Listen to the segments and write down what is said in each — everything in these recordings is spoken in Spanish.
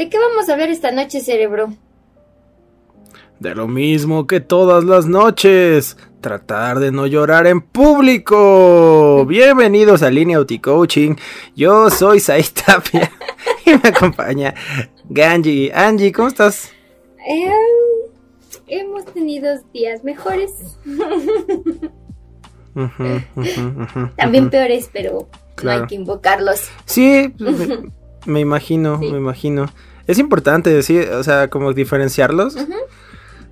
¿De qué vamos a hablar esta noche, cerebro? De lo mismo que todas las noches. Tratar de no llorar en público. Bienvenidos a Línea Auti Coaching. Yo soy Said Tapia y me acompaña Ganji. Angie, ¿cómo estás? Eh, hemos tenido días mejores. Ujú, También peores, pero no hay que invocarlos. Sí, me, me imagino, Sí. me imagino. Es importante decir, o sea, como diferenciarlos.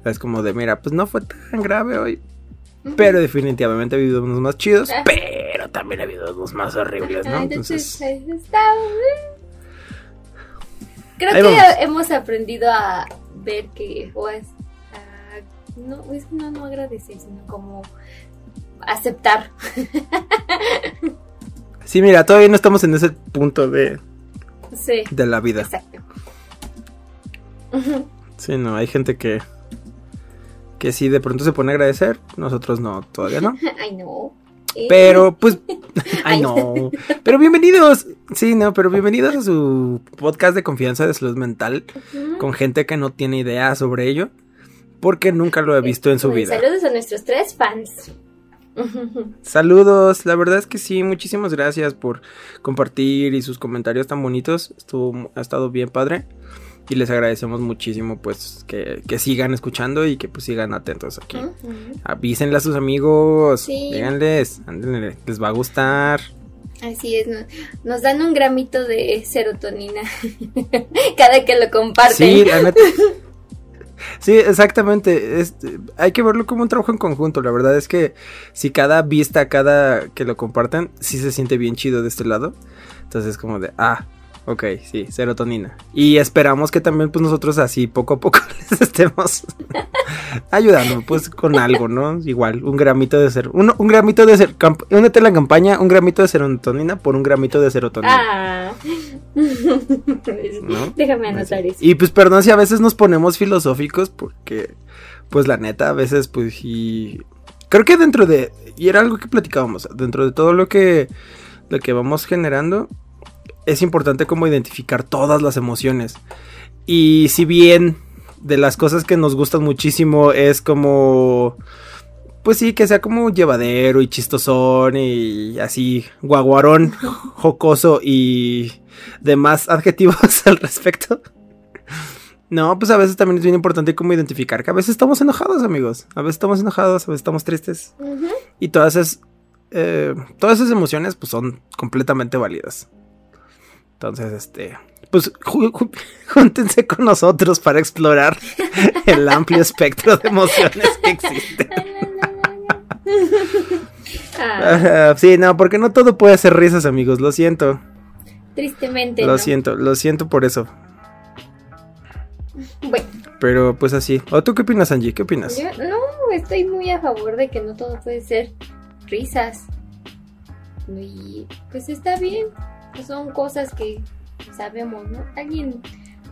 Es como de, mira, pues no fue tan grave hoy. Pero definitivamente ha habido unos más chidos, pero también ha habido unos más horribles, ¿no? Entonces, está. Creo Ahí que vamos. hemos aprendido a ver que, o a- no, es no, no agradecer, sino como aceptar. sí, mira, todavía no estamos en ese punto de, Sí, de la vida. exacto. Sí, no, hay gente que que sí de pronto se pone a agradecer, nosotros no, todavía no. Ay, no. Eh, Pero pues ay no. Pero bienvenidos. Sí, no, pero bienvenidos a su podcast de confianza de salud mental con gente que no tiene idea sobre ello porque nunca lo he visto en su vida. Saludos a nuestros tres fans. Saludos, la verdad es que sí, muchísimas gracias por compartir y sus comentarios tan bonitos. Estuvo, ha estado bien padre. Y les agradecemos muchísimo pues que, que sigan escuchando y que pues sigan atentos aquí. Ujú. Avísenle a sus amigos, Sí. díganles, ándenle, les va a gustar. Así es, no- nos dan un gramito de serotonina cada que lo comparten. Sí, la neta- Sí, exactamente. Es- hay que verlo como un trabajo en conjunto. La verdad es que si cada vista, cada que lo comparten, sí se siente bien chido de este lado. Entonces como de, ah, ok, sí, serotonina. Y esperamos que también pues nosotros así poco a poco les estemos ayudando pues con algo, ¿no? Igual, un gramito de ser, un, un gramito de ser, únete a la campaña, un gramito de serotonina por un gramito de serotonina. Ah. ¿No? Déjame anotar eso. Y pues perdón si a veces nos ponemos filosóficos porque pues la neta a veces pues y creo que dentro de y era algo que platicábamos, dentro de todo lo que lo que vamos generando es importante como identificar todas las emociones. Y si bien de las cosas que nos gustan muchísimo es como pues sí, que sea como llevadero y chistosón y así guaguarón, jocoso y demás adjetivos al respecto. No, pues a veces también es bien importante como identificar que a veces estamos enojados, amigos. A veces estamos enojados, a veces estamos tristes. Y todas esas, eh, todas esas emociones pues son completamente válidas. Entonces, este, pues júntense con nosotros para explorar el amplio espectro de emociones que existen. Ah, sí, no, porque no todo puede ser risas, amigos. Lo siento, tristemente. lo no. siento, lo siento por eso. Bueno, Pero pues así. ¿O tú qué opinas, Angie? ¿Qué opinas? yo no estoy muy a favor de que no todo puede ser risas. Y pues está bien. Pues, son cosas que sabemos, ¿no? Alguien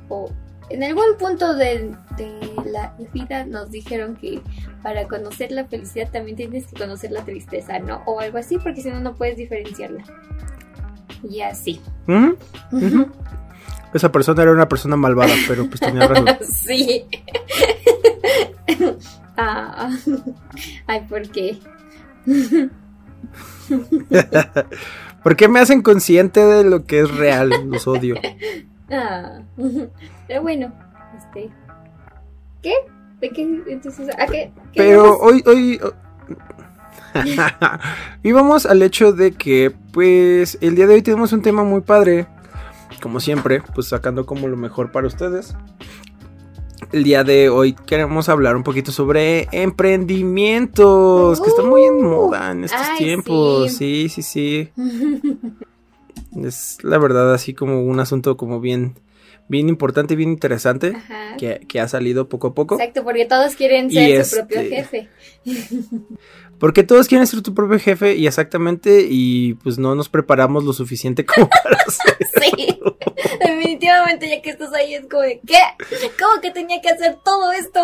o en algún punto de, de la vida nos dijeron que para conocer la felicidad también tienes que conocer la tristeza, ¿no? O algo así, porque si no, no puedes diferenciarla. Y así. Esa persona era una persona malvada, pero pues tenía razón. sí. ah. Ay, ¿por qué? ¿Por qué me hacen consciente de lo que es real? Los odio. Ah. Pero bueno, este. ¿Qué? ¿De qué? Entonces, ¿a qué? qué Pero hoy, hoy... y vamos al hecho de que, pues, el día de hoy tenemos un tema muy padre. Como siempre, pues sacando como lo mejor para ustedes. El día de hoy queremos hablar un poquito sobre emprendimientos, que están muy en Uh, moda en estos ay, tiempos. Sí, sí, sí. Es la verdad así como un asunto como bien, bien importante y bien interesante que, que ha salido poco a poco. Exacto, porque todos quieren ser su propio jefe. Porque todos quieren ser tu propio jefe y exactamente y pues no nos preparamos lo suficiente como para. Sí, definitivamente ya que estás ahí es como de, ¿qué? ¿Cómo que tenía que hacer todo esto?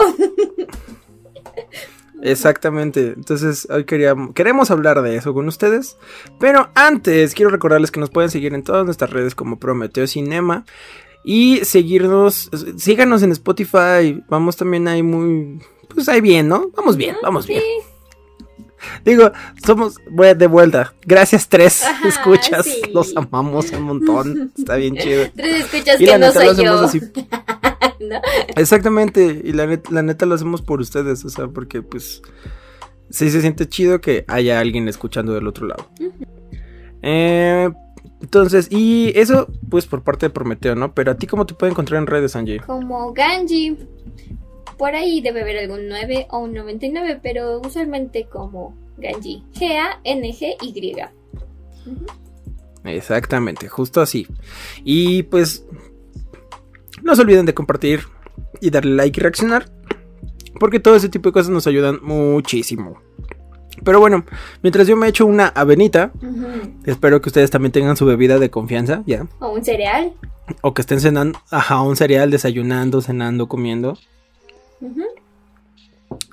Exactamente. Entonces, hoy queríamos, queremos hablar de eso con ustedes. Pero antes, quiero recordarles que nos pueden seguir en todas nuestras redes como Prometeo Cinema. Y seguirnos, síganos en Spotify. Vamos también ahí muy. Pues ahí bien, ¿no? Vamos bien, vamos bien. Sí. Digo, somos de vuelta. Gracias, tres Ajá, escuchas. sí. Los amamos un montón. Está bien chido. Tres escuchas Y que la no neta lo soy yo. hacemos así. ¿no? Exactamente, y la, net- la neta lo hacemos por ustedes, o sea, porque pues sí se siente chido que haya alguien escuchando del otro lado. Eh, entonces, y eso pues por parte de Prometeo, ¿no? Pero a ti cómo te puede encontrar en redes, Angie? Como Ganji. Por ahí debe haber algún 9 o un 99, pero usualmente como Ganji. G-A-N-G-Y. Exactamente, justo así. Y pues no se olviden de compartir y darle like y reaccionar, porque todo ese tipo de cosas nos ayudan muchísimo. Pero bueno, mientras yo me echo una avenita. Espero que ustedes también tengan su bebida de confianza, ya. O un cereal. O que estén cenando, ajá, un cereal, desayunando, cenando, comiendo.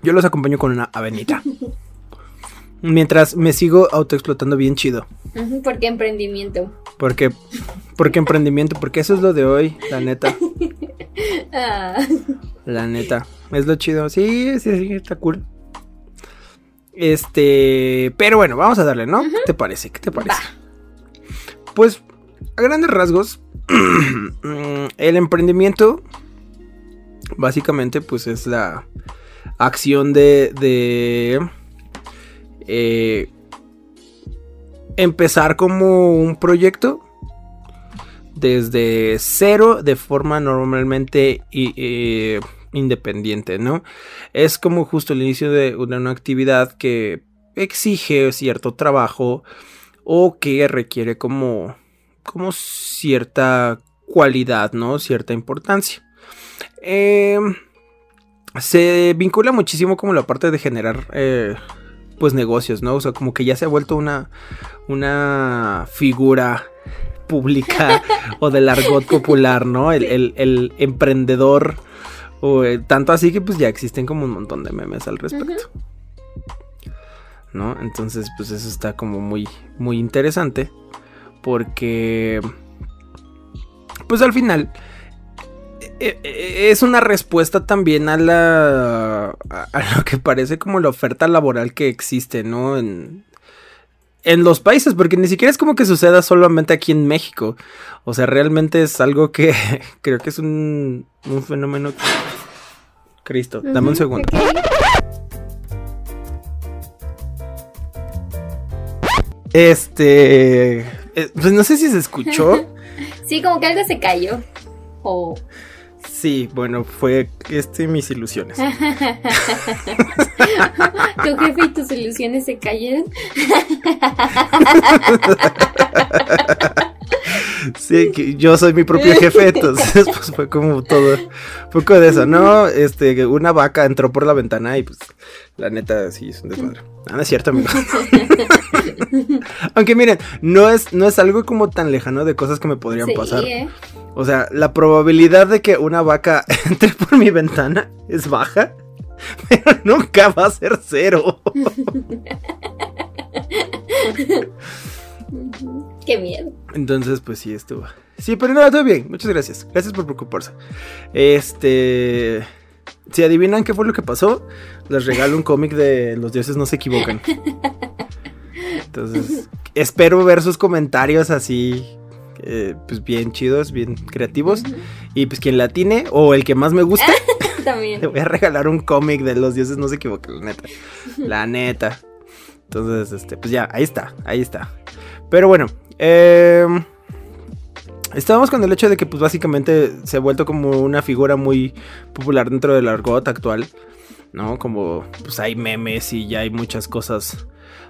Yo los acompaño con una avenita. Mientras me sigo autoexplotando bien chido. Ujú, Porque emprendimiento. Porque, porque emprendimiento, porque eso es lo de hoy, la neta. Ah. La neta. Es lo chido. Sí, sí, sí, está cool. Este, pero bueno, vamos a darle, ¿no? ¿Qué te parece? ¿Qué te parece? Pues, a grandes rasgos, el emprendimiento, básicamente, pues es la acción de, eh, empezar como un proyecto desde cero de forma normalmente eh, independiente, ¿no? Es como justo el inicio de una, una actividad que exige cierto trabajo o que requiere como, como cierta cualidad, ¿no? Cierta importancia. Eh, se vincula muchísimo como la parte de generar eh, pues negocios, ¿no? O sea, como que ya se ha vuelto una, una figura pública o del argot popular, ¿no? El, el- el emprendedor. O, eh, tanto así que pues ya existen como un montón de memes al respecto. ¿No? Entonces, pues eso está como muy, muy interesante. Porque. Pues al final. Eh, eh, Es una respuesta también a la. a lo que parece como la oferta laboral que existe, ¿no? En, en los países, porque ni siquiera es como que suceda solamente aquí en México. O sea, realmente es algo que creo que es un, un fenómeno. Cristo, dame un segundo. Este. eh, pues no sé si se escuchó. Sí, como que algo se cayó. O. Sí, bueno, fue este mis ilusiones. tu jefe y tus ilusiones se cayeron. Sí, que yo soy mi propio jefe, entonces pues fue como todo, poco de eso, ¿no? Este, una vaca entró por la ventana y pues la neta sí es un desmadre. Ah, no es cierto, amigo. Aunque miren, no es, no es algo como tan lejano de cosas que me podrían Sí, pasar. ¿eh? O sea, la probabilidad de que una vaca entre por mi ventana es baja, pero nunca va a ser cero. Qué miedo. Entonces, pues sí, estuvo. Sí, pero no, todo bien. Muchas gracias. Gracias por preocuparse. Este. Si adivinan qué fue lo que pasó, les regalo un cómic de Los dioses no se equivocan. Entonces, espero ver sus comentarios así, eh, pues bien chidos, bien creativos. Y pues quien la tiene, o el que más me gusta, le También. voy a regalar un cómic de Los dioses no se equivocan, la neta. La neta. Entonces, este, pues ya, ahí está, ahí está. Pero bueno, eh, estábamos con el hecho de que pues básicamente se ha vuelto como una figura muy popular dentro del argot actual, ¿no? Como pues hay memes y ya hay muchas cosas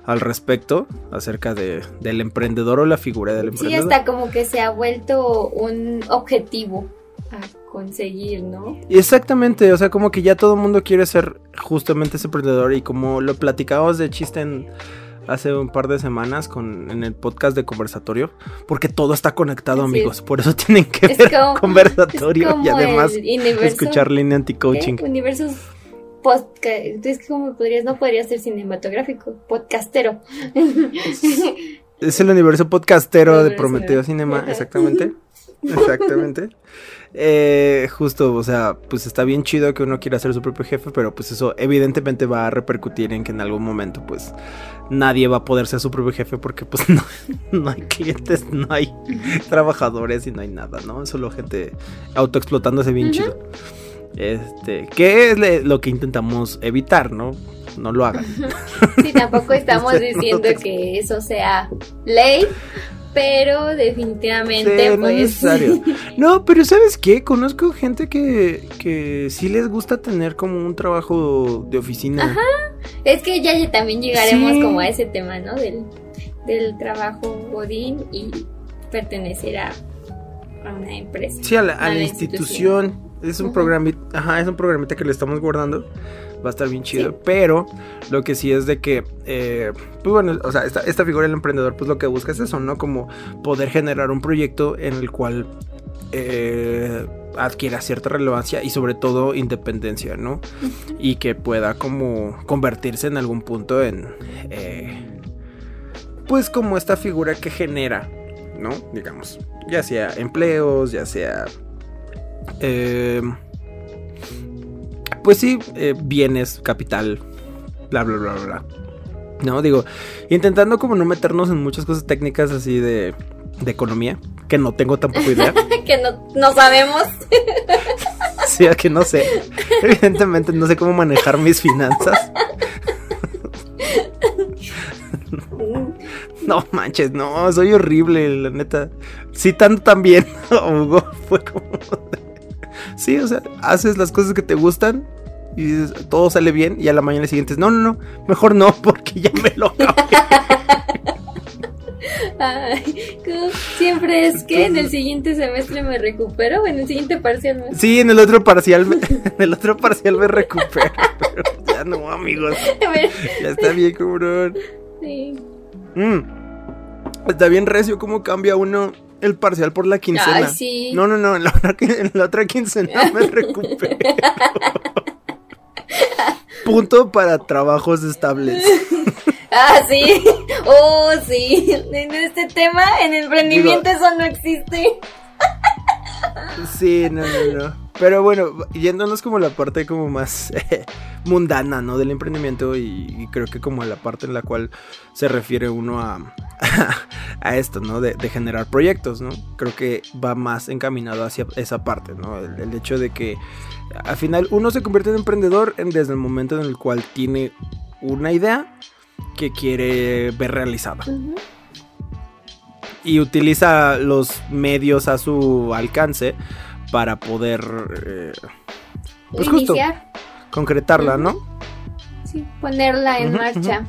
al respecto acerca de, del emprendedor o la figura del Sí, emprendedor. hasta como que se ha vuelto un objetivo a conseguir, ¿no? Exactamente, o sea, como que ya todo el mundo quiere ser justamente ese emprendedor y como lo platicábamos de chiste en hace un par de semanas con en el podcast de conversatorio, porque todo está conectado, amigos, por eso tienen que Es ver como- conversatorio y además escuchar línea anti-coaching. Universos podcast. Es como podrías, no podría ser cinematográfico, podcastero. Es el universo podcastero de Prometeo. Cinema, exactamente. Exactamente. Eh, justo, o sea, pues está bien chido que uno quiera ser su propio jefe, pero pues eso evidentemente va a repercutir en que en algún momento pues nadie va a poder ser su propio jefe porque pues no, no hay clientes, no hay trabajadores y no hay nada, ¿no? Solo gente autoexplotándose bien Ujú. chido. Este, que es lo que intentamos evitar, ¿no? No lo hagan. Sí, tampoco estamos diciendo que eso sea ley, pero definitivamente, Sí, no pues. es necesario. No, pero ¿sabes qué? Conozco gente que, que sí les gusta tener como un trabajo de oficina. Es que ya, también llegaremos Sí. como a ese tema, ¿no? Del, del trabajo Godín y pertenecer a, a una empresa. Sí, a la, a A la la institución. Es un programita, ajá, es un programita que le estamos guardando. Va a estar bien chido. Pero lo que sí es de que, eh, pues bueno, o sea, esta, esta figura del emprendedor, pues lo que busca es eso, ¿no? Como poder generar un proyecto en el cual eh, adquiera cierta relevancia y sobre todo independencia, ¿no? Y que pueda como convertirse en algún punto en, eh, pues como esta figura que genera, ¿no? Digamos, ya sea empleos, ya sea... eh, pues sí, eh, bienes, capital, bla, bla, bla, bla. No, digo, intentando como no meternos en muchas cosas técnicas así de, de economía, que no tengo tampoco idea. que no, no sabemos. sí, a que no sé. Evidentemente no sé cómo manejar mis finanzas. No manches, no, soy horrible, la neta. Citando también a Hugo, fue como. Sí, o sea, haces las cosas que te gustan y dices, todo sale bien. Y a la mañana siguiente, no, no, no, mejor no, porque ya me lo acabé. Ay, siempre es que en el siguiente semestre me recupero, o en el siguiente parcial me... Sí, en el otro parcial, me, en el otro parcial me recupero. Pero ya no, amigos. Ver, Ya está bien, cabrón. sí. Mm. Está bien recio cómo cambia uno el parcial por la quincena. Ay, sí. No, no, no, en la, otra, en la otra quincena me recupero. Punto para trabajos estables. Ah, sí. Oh, sí. En este tema, en el emprendimiento, eso no existe. Sí, no, no, no. Pero bueno, yéndonos como la parte como más mundana, ¿no? Del emprendimiento y, creo que como la parte en la cual se refiere uno a, a esto, ¿no? De, generar proyectos, ¿no? Creo que va más encaminado hacia esa parte, ¿no? El, hecho de que al final uno se convierte en emprendedor en- desde el momento en el cual tiene una idea que quiere ver realizada. Y utiliza los medios a su alcance para poder eh, Pues justo. Iniciar, concretarla, ¿no? sí, ponerla en marcha,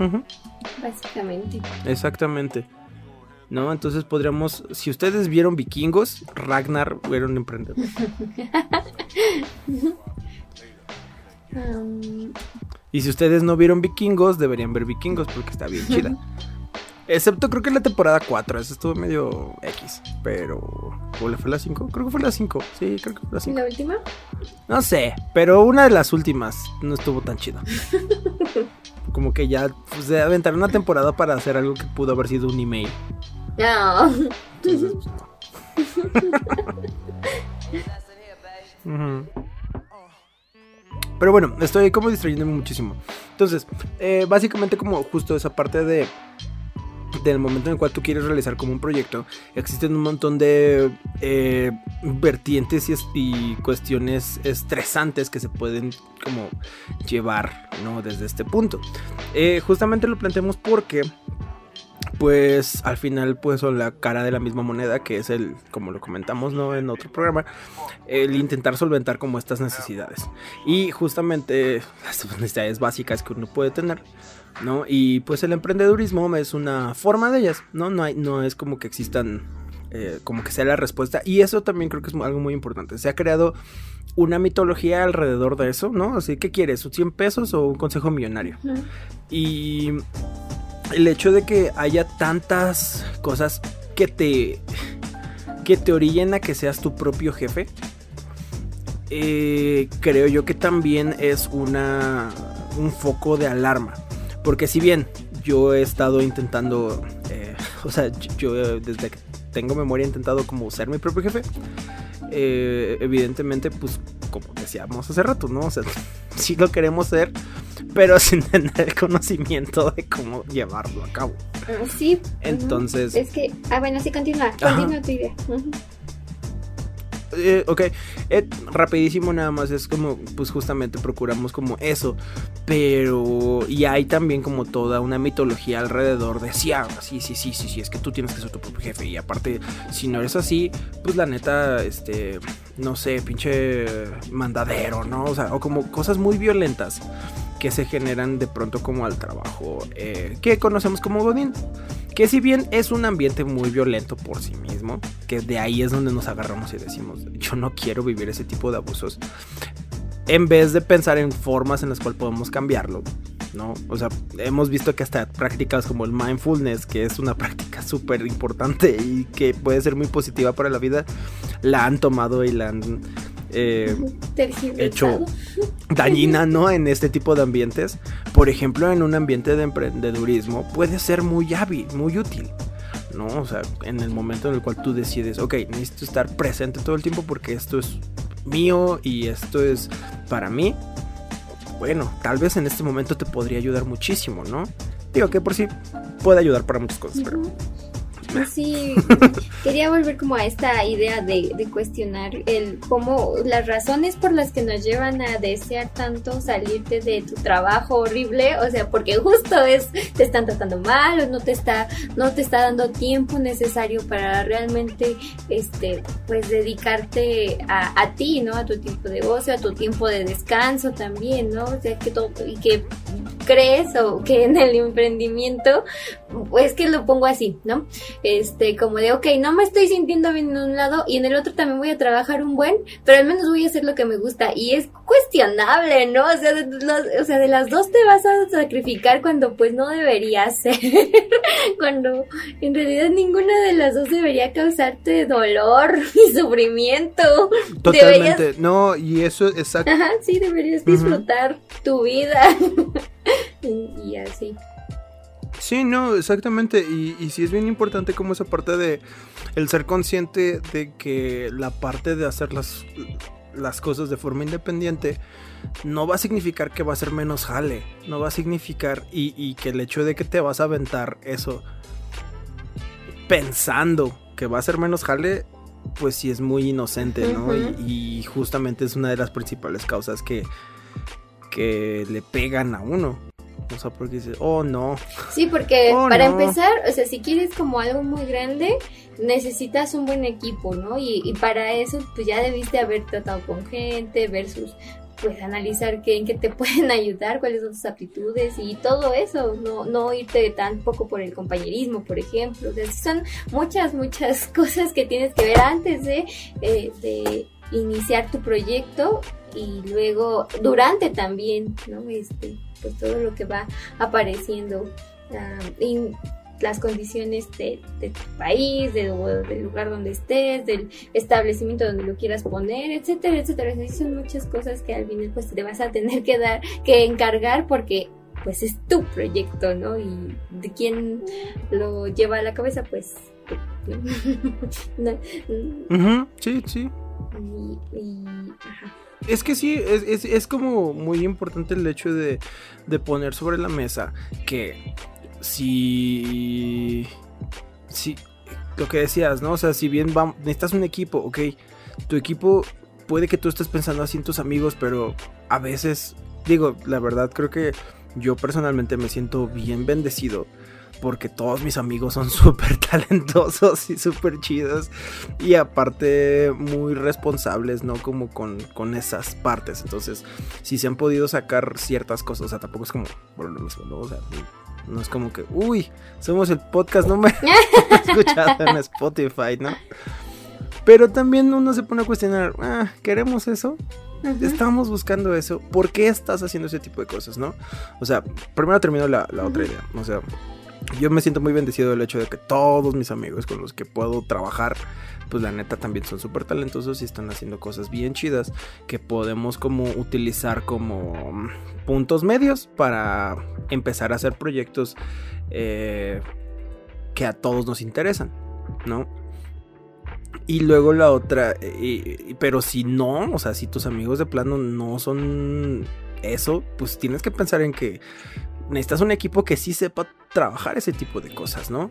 básicamente. Exactamente. ¿No? Entonces podríamos, si ustedes vieron vikingos, Ragnar era un emprendedor. Um, Y si ustedes no vieron vikingos, deberían ver vikingos porque está bien chida. Excepto creo que la temporada 4, esa estuvo medio X, pero... ¿O le fue la 5? Creo que fue la 5, sí, creo que fue la 5. ¿La última? No sé, pero una de las últimas no estuvo tan chida. Como que ya pues, de aventar una temporada para hacer algo que pudo haber sido un email. No. Entonces, pues, no. Pero bueno, estoy como distrayéndome muchísimo. Entonces, eh, básicamente como justo esa parte de del momento en el cual tú quieres realizar como un proyecto, existen un montón de eh, vertientes y, es- y cuestiones estresantes que se pueden como llevar, ¿no? Desde este punto. Eh, justamente lo planteamos porque pues al final pues son la cara de la misma moneda que es el como lo comentamos no en otro programa el intentar solventar como estas necesidades y justamente las necesidades básicas que uno puede tener ¿no? Y pues el emprendedurismo es una forma de ellas, ¿no? No, hay, no es como que existan, eh, como que sea la respuesta. Y eso también creo que es algo muy importante. Se ha creado una mitología alrededor de eso, ¿no? Así, ¿qué quieres? ¿100 pesos o un consejo millonario? Y el hecho de que haya tantas cosas que te que te orillen a que seas tu propio jefe eh, creo yo que también es una un foco de alarma porque si bien yo he estado intentando eh, o sea yo desde que tengo memoria he intentado como ser mi propio jefe eh, evidentemente pues como decíamos hace rato no o sea sí lo queremos ser pero sin tener el conocimiento de cómo llevarlo a cabo. Ah, sí. Entonces. Es que. Ah, bueno, sí, continúa. Continúa tu idea. Eh, ok, eh, rapidísimo nada más, es como, pues justamente procuramos como eso, pero y hay también como toda una mitología alrededor de sí, ah, sí, sí, sí, sí, sí, es que tú tienes que ser tu propio jefe y aparte, si no eres así, pues la neta, este, no sé, pinche mandadero, ¿no? O sea, o como cosas muy violentas que se generan de pronto como al trabajo eh, que conocemos como Godín. Que si bien es un ambiente muy violento por sí mismo, que de ahí es donde nos agarramos y decimos, yo no quiero vivir ese tipo de abusos, en vez de pensar en formas en las cuales podemos cambiarlo, ¿no? O sea, hemos visto que hasta prácticas como el mindfulness, que es una práctica súper importante y que puede ser muy positiva para la vida, la han tomado y la han eh, hecho dañina, ¿no? En este tipo de ambientes. Por ejemplo, en un ambiente de emprendedurismo puede ser muy hábil, muy útil. ¿no? O sea, en el momento en el cual tú decides, ok, necesito estar presente todo el tiempo porque esto es mío y esto es para mí. Bueno, tal vez en este momento te podría ayudar muchísimo, ¿no? Digo que por sí puede ayudar para muchas cosas, pero Sí, quería volver como a esta idea de, cuestionar el cómo las razones por las que nos llevan a desear tanto salirte de tu trabajo horrible, o sea, porque justo es te están tratando mal o no te está no te está dando tiempo necesario para realmente este pues dedicarte a, a ti, ¿no? A tu tiempo de ocio, a tu tiempo de descanso también, ¿no? O sea, que todo y que crees o que en el emprendimiento, pues que lo pongo así, ¿no? Este, como de, ok, no me estoy sintiendo bien en un lado y en el otro también voy a trabajar un buen, pero al menos voy a hacer lo que me gusta y es cuestionable, ¿no? O sea, de, o sea, de las dos te vas a sacrificar cuando pues no debería ser, cuando en realidad ninguna de las dos debería causarte dolor y sufrimiento. Totalmente, no, y eso es exacto. Ajá, sí, deberías disfrutar tu vida. y, así. Sí, no, exactamente. Y, y sí es bien importante como esa parte de el ser consciente de que la parte de hacer las, las cosas de forma independiente no va a significar que va a ser menos jale. No va a significar y, y que el hecho de que te vas a aventar eso pensando que va a ser menos jale, pues sí es muy inocente, ¿no? y, y, justamente es una de las principales causas que, que le pegan a uno. O sea, porque dices, oh no. Sí, porque oh, para empezar, o sea, si quieres como algo muy grande, necesitas un buen equipo, ¿no? Y, para eso, pues ya debiste haber tratado con gente, versus pues analizar qué, en qué te pueden ayudar, cuáles son tus aptitudes y todo eso, no, no irte tan poco por el compañerismo, por ejemplo. O sea, son muchas, muchas cosas que tienes que ver antes de, eh, de iniciar tu proyecto y luego durante también, ¿no? Este, pues todo lo que va apareciendo, uh, las condiciones de, tu país, del lugar donde estés, del establecimiento donde lo quieras poner, etcétera, etcétera. son muchas cosas que al final pues te vas a tener que dar, que encargar porque pues es tu proyecto, ¿no? Y de quién lo lleva a la cabeza, pues... Sí, sí. Es que sí, es, como muy importante el hecho de, poner sobre la mesa que si, si, lo que decías, ¿no? O sea, si bien necesitas un equipo, ok, tu equipo puede que tú estés pensando así en tus amigos, pero a veces, digo, la verdad creo que yo personalmente me siento bien bendecido porque todos mis amigos son súper talentosos y súper chidos y aparte muy responsables, ¿no? Como con, con, esas partes. Entonces, si se han podido sacar ciertas cosas, o sea, tampoco es como lo mismo, ¿no? O sea, no es como que, uy, somos el podcast número escuchado en Spotify, ¿no? Pero también uno se pone a cuestionar, ah, ¿queremos eso? Estamos buscando eso. ¿Por qué estás haciendo ese tipo de cosas, no? O sea, primero termino la, otra idea. O sea, yo me siento muy bendecido del hecho de que todos mis amigos con los que puedo trabajar, pues la neta también son súper talentosos y están haciendo cosas bien chidas que podemos como utilizar como puntos medios para empezar a hacer proyectos eh, que a todos nos interesan, ¿no? Y luego la otra, pero si no, o sea, si tus amigos de plano no son eso, pues tienes que pensar en que necesitas un equipo que sí sepa trabajar ese tipo de cosas, ¿no?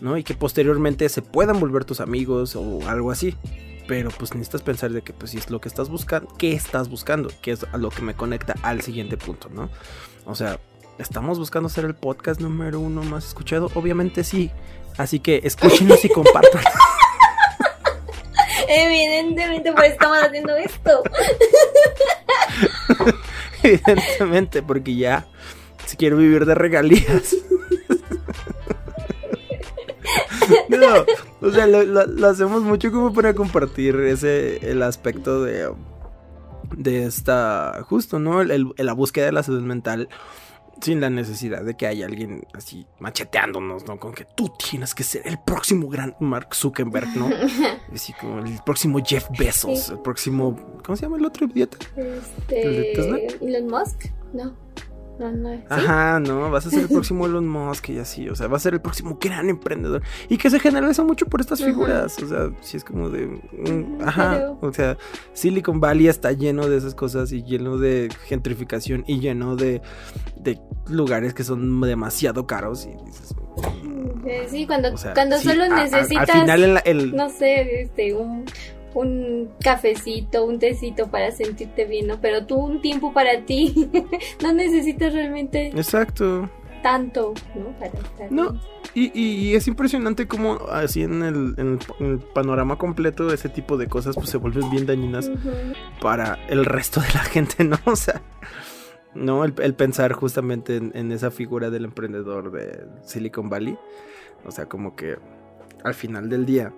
¿No? Y que posteriormente se puedan volver tus amigos o algo así. Pero pues necesitas pensar de que pues si es lo que estás buscando, ¿qué estás buscando? Que es a lo que me conecta al siguiente punto, ¿no? O sea, ¿estamos buscando ser el podcast número uno más escuchado? Obviamente sí. Así que escúchenos y compartan. Evidentemente, pues estamos haciendo esto. Evidentemente, porque ya si quiero vivir de regalías. no, o sea, lo, hacemos mucho como para compartir ese el aspecto de de esta justo, ¿no? la búsqueda de la salud mental sin la necesidad de que haya alguien así macheteándonos, ¿no? Con que tú tienes que ser el próximo gran Mark Zuckerberg, ¿no? Así como el próximo Jeff Bezos, el próximo. ¿Cómo se llama el otro idiota? Este. Elon Musk, no. Ajá, no, vas a ser el próximo Elon Musk y así, o sea, va a ser el próximo gran emprendedor. Y que se generaliza mucho por estas figuras, o sea, si es como de... ajá, o sea, Silicon Valley está lleno de esas cosas y lleno de gentrificación y lleno de, de lugares que son demasiado caros y dices... Sí, cuando, cuando solo necesitas... al final el... No sé, este, un un cafecito, un tecito para sentirte bien, ¿no? Pero tú un tiempo para ti, no necesitas realmente... Exacto. Tanto, ¿no? Para estar no. Y, y, es impresionante cómo así en el, en el, panorama completo ese tipo de cosas pues se vuelven bien dañinas para el resto de la gente, ¿no? O sea, ¿no? El, pensar justamente en, en, esa figura del emprendedor de Silicon Valley. O sea, como que al final del día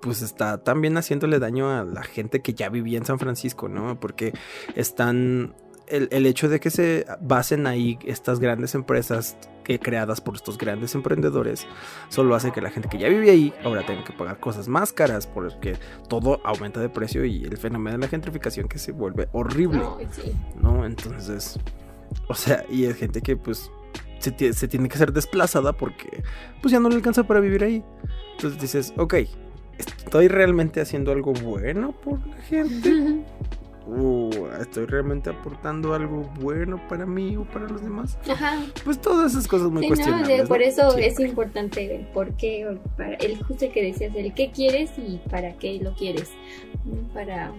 pues está también haciéndole daño a la gente que ya vivía en San Francisco, ¿no? Porque están... El, hecho de que se basen ahí estas grandes empresas que creadas por estos grandes emprendedores solo hace que la gente que ya vivía ahí ahora tenga que pagar cosas más caras porque todo aumenta de precio y el fenómeno de la gentrificación que se vuelve horrible, ¿no? Entonces, o sea, y es gente que pues se, se, tiene que ser desplazada porque pues ya no le alcanza para vivir ahí. Entonces dices, ok, ¿Estoy realmente haciendo algo bueno por la gente? Uh, ¿Estoy realmente aportando algo bueno para mí o para los demás? Ajá. Pues todas esas cosas muy cuestionables. por eso es importante el por qué, para, el justo que decías, el qué quieres y para qué lo quieres. Para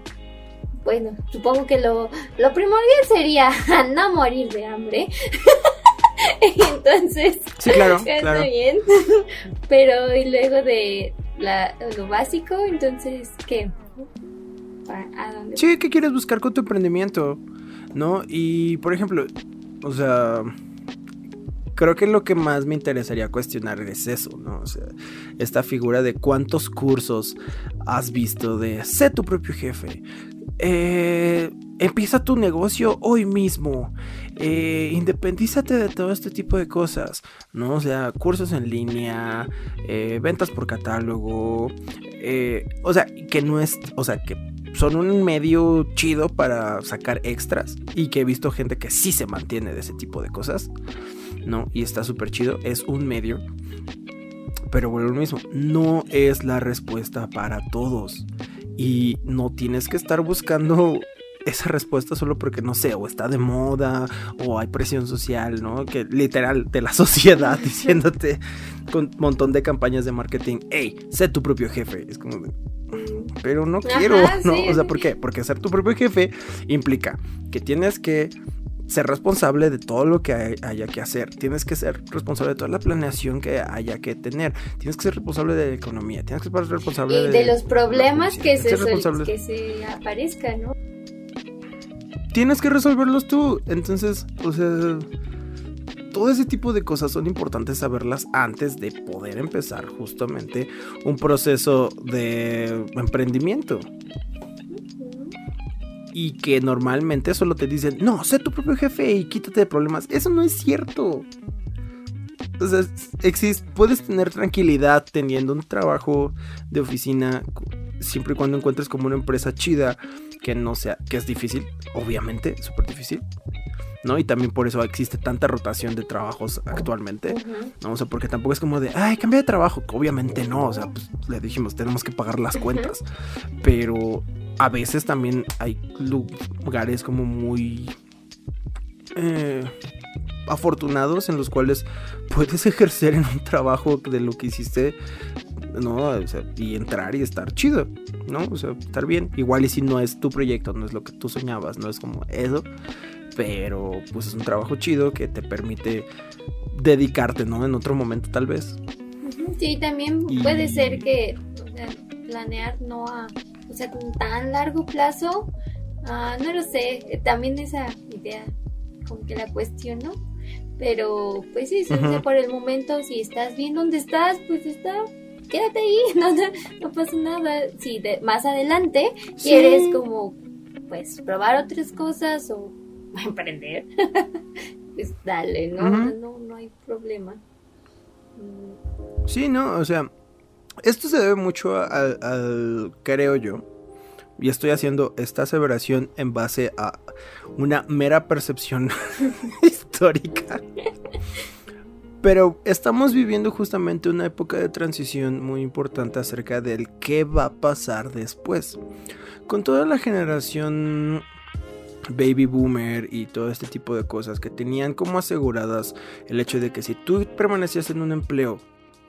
bueno, supongo que lo, lo primordial sería no morir de hambre. Entonces, sí, claro, está bien. Pero y luego de lo básico, entonces, ¿qué? Sí, ¿qué quieres buscar con tu emprendimiento? ¿No? Y, por ejemplo, o sea, creo que lo que más me interesaría cuestionar es eso, ¿no? O sea, esta figura de cuántos cursos has visto de sé tu propio jefe. Eh, empieza tu negocio hoy mismo. Eh, independízate de todo este tipo de cosas, ¿no? O sea, cursos en línea, eh, ventas por catálogo, o sea, que no es, o sea, que son un medio chido para sacar extras y que he visto gente que sí se mantiene de ese tipo de cosas, ¿no? Y está súper chido, es un medio. Pero bueno, lo mismo, no es la respuesta para todos. Y no tienes que estar buscando esa respuesta solo porque no sé, o está de moda, o hay presión social, ¿no? Que literal de la sociedad diciéndote con un montón de campañas de marketing, hey, sé tu propio jefe. Es como pero no quiero, ¿no? o sea, ¿por qué? Porque ser tu propio jefe implica que tienes que ser responsable de todo lo que hay- haya que hacer. Tienes que ser responsable de toda la planeación que haya que tener. Tienes que ser responsable de la economía. Tienes que ser responsable Y de los problemas que se, que se aparezcan, ¿no? Tienes que resolverlos tú. Entonces, o sea, todo ese tipo de cosas son importantes saberlas antes de poder empezar justamente un proceso de emprendimiento. Y que normalmente solo te dicen, no, sé tu propio jefe y quítate de problemas. Eso no es cierto. O sea, exist- puedes tener tranquilidad teniendo un trabajo de oficina siempre y cuando encuentres como una empresa chida que no sea, que es difícil, obviamente, súper difícil. ¿No? Y también por eso existe tanta rotación de trabajos actualmente. ¿no? O sea, porque tampoco es como de, ay, cambia de trabajo. Obviamente no, o sea, pues le dijimos, tenemos que pagar las cuentas. Pero a veces también hay lugares como muy eh, afortunados en los cuales puedes ejercer en un trabajo de lo que hiciste, ¿no? O sea, y entrar y estar chido, ¿no? O sea, estar bien. Igual y si no es tu proyecto, no es lo que tú soñabas, no es como eso. Pero pues es un trabajo chido que te permite dedicarte, ¿no? En otro momento tal vez. Sí, también Y- puede ser que planear no a sea, con tan largo plazo, ah, no lo sé, también esa idea como que la cuestiono, pero pues sí, o sea, Ujú. por el momento si estás bien donde estás, pues está, quédate ahí, no, no, no pasa nada. Si de- más adelante Sí. quieres como pues probar otras cosas o emprender, pues dale, ¿no? No, no hay problema. Mm, Sí, no, o sea, esto se debe mucho al, creo yo, y estoy haciendo esta aseveración en base a una mera percepción histórica. Pero estamos viviendo justamente una época de transición muy importante acerca del qué va a pasar después. Con toda la generación baby boomer y todo este tipo de cosas que tenían como aseguradas el hecho de que si tú permanecías en un empleo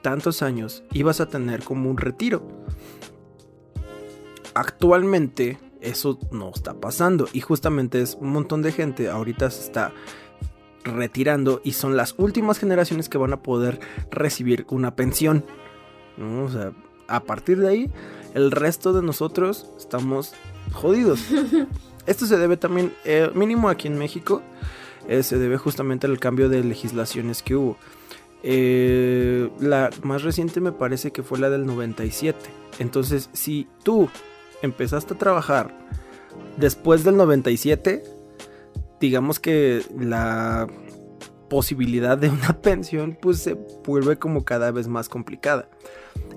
tantos años, ibas a tener como un retiro. Actualmente eso no está pasando y justamente es un montón de gente ahorita se está retirando y son las últimas generaciones que van a poder recibir una pensión. ¿no? O sea, a partir de ahí, el resto de nosotros estamos jodidos. Esto se debe también, eh, mínimo aquí en México, eh, se debe justamente al cambio de legislaciones que hubo. Eh, la más reciente me parece que fue la del 97. Entonces, si tú empezaste a trabajar después del 97, digamos que la posibilidad de una pensión pues se vuelve como cada vez más complicada.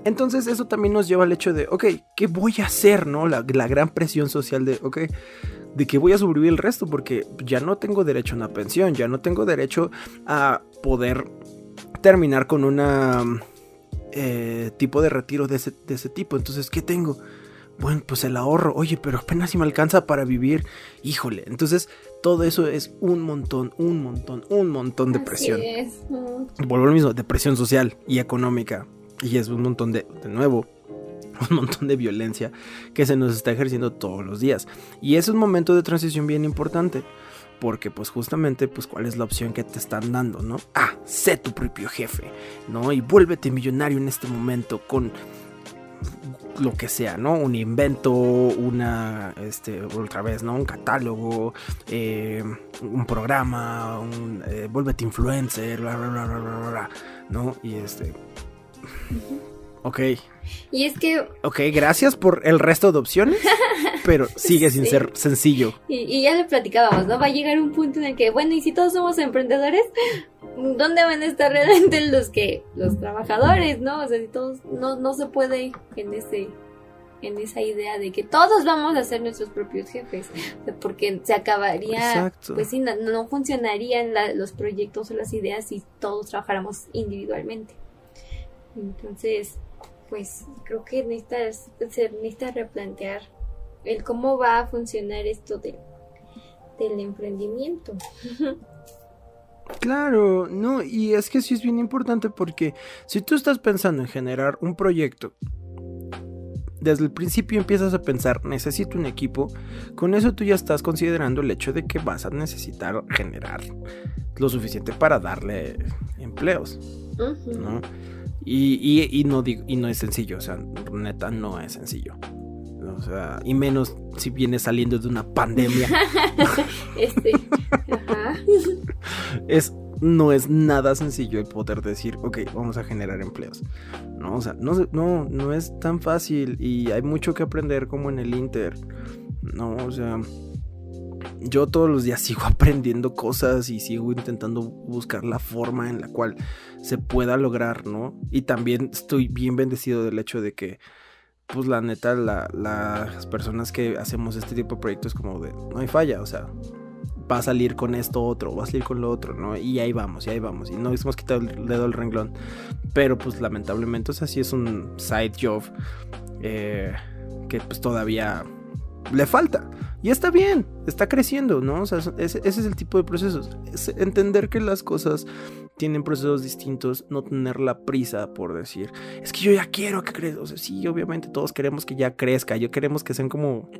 Entonces eso también nos lleva al hecho de, ok, ¿qué voy a hacer? ¿No? La, la gran presión social de, ok, de que voy a sobrevivir el resto porque ya no tengo derecho a una pensión, ya no tengo derecho a poder terminar con una eh, tipo de retiro de ese, de ese tipo. Entonces, ¿qué tengo? Bueno, pues el ahorro. Oye, pero apenas si me alcanza para vivir. Híjole. Entonces, todo eso es un montón, un montón, un montón de así presión. es. Vuelvo a lo mismo, de presión social y económica. Y es un montón de, de nuevo, un montón de violencia que se nos está ejerciendo todos los días. Y es un momento de transición bien importante. Porque pues justamente pues cuál es la opción que te están dando, ¿no? Ah, sé tu propio jefe, ¿no? Y vuélvete millonario en este momento con lo que sea, ¿no? Un invento, una, este, otra vez, ¿no? Un catálogo, eh, un programa, un, eh, vuélvete influencer, bla, bla, bla, bla, bla, bla, ¿no? Y este... Ok, Y es que, ok, gracias por el resto de opciones, pero sigue sin Sí. ser sencillo. y, y ya le platicábamos, ¿no? Va a llegar un punto en el que, bueno, y si todos somos emprendedores, ¿dónde van a estar realmente los que, los trabajadores, ¿no? O sea, si todos, no, no se puede en ese, en esa idea de que todos vamos a ser nuestros propios jefes, porque se acabaría, Exacto. pues sí, no, no funcionarían la- los proyectos o las ideas si todos trabajáramos individualmente. Entonces, pues creo que necesitas, se necesita replantear el cómo va a funcionar esto de, del emprendimiento. Claro, no, y es que sí es bien importante porque si tú estás pensando en generar un proyecto desde el principio empiezas a pensar, necesito un equipo, con eso tú ya estás considerando el hecho de que vas a necesitar generar lo suficiente para darle empleos. ¿no? Y, y- y no digo, y no es sencillo, o sea, neta no es sencillo. O sea, y menos si vienes saliendo de una pandemia. Este, ajá. es, no es nada sencillo el poder decir, ok, vamos a generar empleos. No, o sea, no, no, no es tan fácil y hay mucho que aprender como en el Inter. No, o sea, yo todos los días sigo aprendiendo cosas y sigo intentando buscar la forma en la cual se pueda lograr, ¿no? Y también estoy bien bendecido del hecho de que, pues la neta, la- las personas que hacemos este tipo de proyectos como de, no hay falla, o sea, va a salir con esto otro, va a salir con lo otro, ¿no? Y ahí vamos, y ahí vamos. Y no hemos quitado el dedo del renglón. Pero pues lamentablemente, o sea, sí es un side job eh, que pues todavía le falta. Y está bien, está creciendo, ¿no? O sea, ese, es el tipo de procesos. Es entender que las cosas tienen procesos distintos, no tener la prisa por decir, es que yo ya quiero que crezca. O sea, sí, obviamente todos queremos que ya crezca, yo queremos que sean como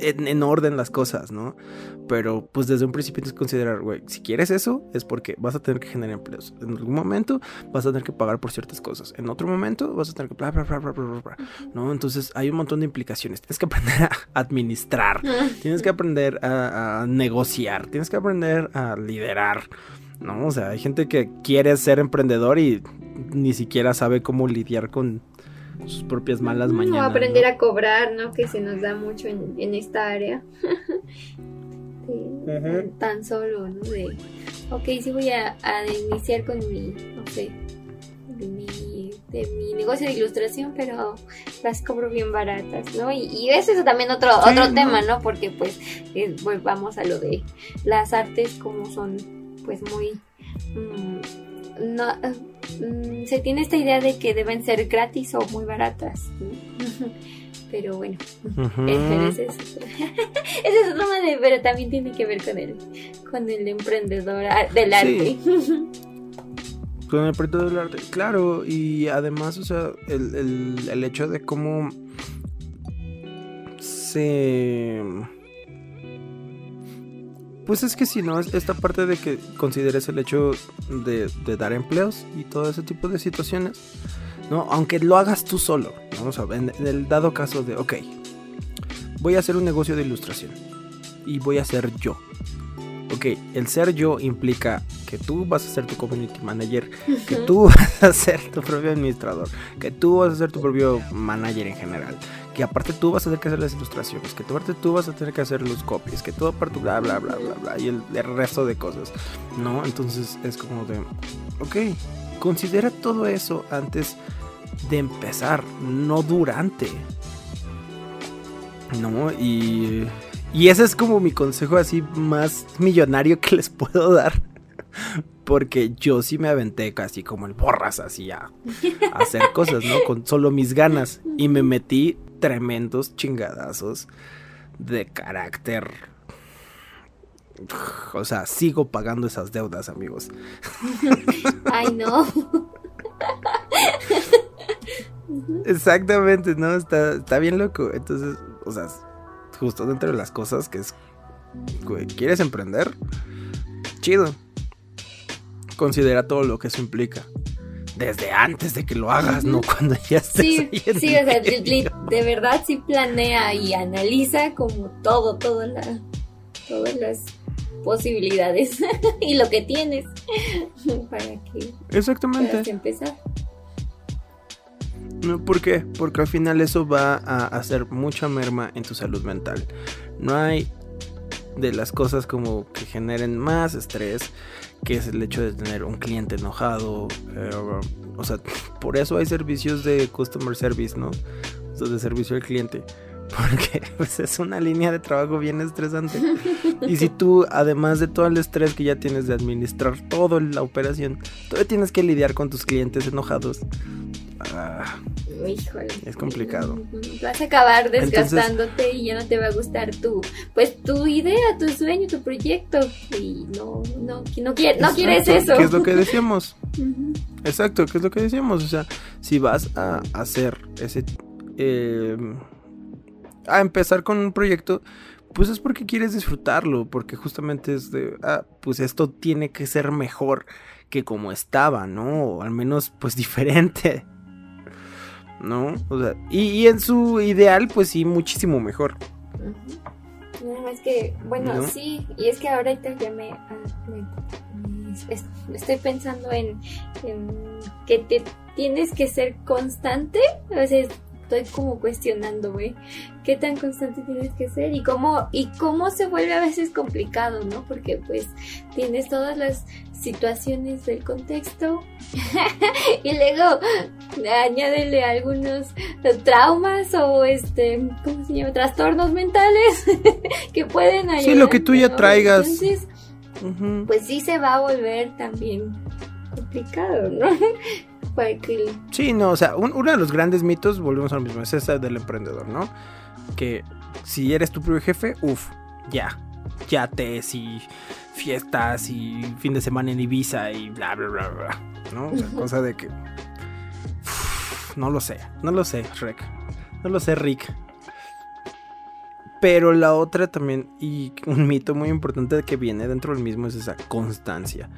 en, en orden las cosas, ¿no? Pero pues desde un principio tienes que considerar, güey, si quieres eso es porque vas a tener que generar empleos. En algún momento vas a tener que pagar por ciertas cosas. En otro momento vas a tener que bla, bla, bla, bla, bla, bla, bla, ¿no? Entonces hay un montón de implicaciones. Tienes que aprender a administrar, tienes que aprender a, a negociar, tienes que aprender a liderar, ¿no? O sea, hay gente que quiere ser emprendedor y ni siquiera sabe cómo lidiar con sus propias malas mañanas. O aprender ¿no? a cobrar, ¿no? Que se nos da mucho en, en esta área. Sí. Tan solo, ¿no? De, ok, sí voy a, a iniciar con mi, no sé, de mi, de mi negocio de ilustración, pero las cobro bien baratas, ¿no? Y, y eso es también otro, Sí, otro ¿no? tema, ¿no? Porque pues, eh, pues vamos a lo de las artes como son, pues muy... mm, no, mm, se tiene esta idea de que deben ser gratis o muy baratas, ¿no? pero bueno, pero ese es, ese es otro tema de- pero también tiene que ver con el, con el emprendedor ah, del arte. Con el proyecto del arte, claro, y además, o sea, el, el- el hecho de cómo se... Pues es que si no, es esta parte de que consideres el hecho de, de dar empleos y todo ese tipo de situaciones, ¿no? Aunque lo hagas tú solo. O sea, en, en el dado caso de, ok, voy a hacer un negocio de ilustración y voy a ser yo. Ok, el ser yo implica que tú vas a ser tu community manager, que tú vas a ser tu propio administrador, que tú vas a ser tu propio manager en general, que aparte tú vas a tener que hacer las ilustraciones, que aparte tú vas a tener que hacer los copies, que todo aparte bla bla bla bla bla y el, resto de cosas, ¿no? Entonces es como de, ok, considera todo eso antes de empezar, no durante. No, y, y ese es como mi consejo así más millonario que les puedo dar. Porque yo sí me aventé casi como el borras así a, a hacer cosas, ¿no? Con solo mis ganas. Y me metí tremendos chingadazos de carácter. O sea, sigo pagando esas deudas, amigos. Ay, no. Exactamente, ¿no? Está, está bien loco. Entonces, o sea, justo dentro de las cosas que es, ¿quieres emprender? Chido. Considera todo lo que eso implica. Desde antes de que lo hagas, no cuando ya estés Sí, ahí en sí, o sea, medio. de verdad sí planea y analiza como todo, todo la, todas las posibilidades y lo que tienes para que Exactamente. puedas empezar. No, ¿Por qué? Porque al final eso va a hacer mucha merma en tu salud mental. No hay de las cosas como que generen más estrés, que es el hecho de tener un cliente enojado. eh, o sea, por eso hay servicios de customer service, ¿no? O sea, de servicio al cliente. Porque pues, es una línea de trabajo bien estresante. Y si tú, además de todo el estrés que ya tienes de administrar toda la operación, todavía tienes que lidiar con tus clientes enojados. Ah, Híjole. Es complicado. Vas a acabar Entonces- desgastándote y ya no te va a gustar tu, pues tu idea, tu sueño, tu proyecto. Y no, no, no, quiere- no quieres eso. ¿Qué es lo que decíamos? Exacto, ¿qué es lo que decíamos? O sea, si vas a hacer ese, eh, a empezar con un proyecto, pues es porque quieres disfrutarlo, porque justamente es de, ah, pues esto tiene que ser mejor que como estaba, ¿no? O al menos pues diferente. ¿No? O sea, y, y en su ideal, pues sí, muchísimo mejor. Nada más que, bueno, ¿No? sí, y es que ahorita ya me, ah, me- me- es- estoy pensando en, en que te tienes que ser constante, a veces estoy como cuestionando, güey, qué tan constante tienes que ser y cómo, y cómo se vuelve a veces complicado, ¿no? Porque pues tienes todas las situaciones del contexto y luego añádele algunos traumas o este, ¿cómo se llama? Trastornos mentales que pueden ayudar. Sí, lo que tú ya ¿no? traigas. Entonces, pues sí se va a volver también complicado, ¿no? Para que Sí, no, o sea, un- uno de los grandes mitos, volvemos a lo mismo, es ese del emprendedor, ¿no? Que si eres tu propio jefe, uff, ya, yates y fiestas y fin de semana en Ibiza y bla, bla, bla, bla, ¿no? O sea, cosa de que... no lo sé, no lo sé, Rick, no lo sé, Rick. Pero la otra también, y un mito muy importante que viene dentro del mismo es esa constancia.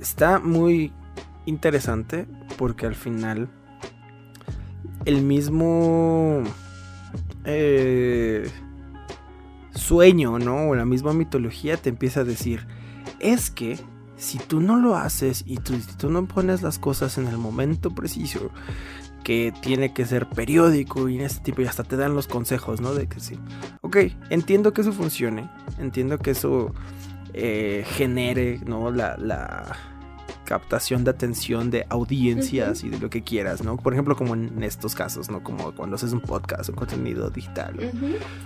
Está muy interesante porque al final el mismo eh, sueño, ¿no? O la misma mitología te empieza a decir, es que si tú no lo haces y tú, si tú no pones las cosas en el momento preciso, que tiene que ser periódico y en este tipo, y hasta te dan los consejos, ¿no? De que sí. Ok, entiendo que eso funcione, entiendo que eso eh, genere, ¿no? La, la captación de atención de audiencias y de lo que quieras, ¿no? Por ejemplo, como en estos casos, ¿no? Como cuando haces un podcast o contenido digital.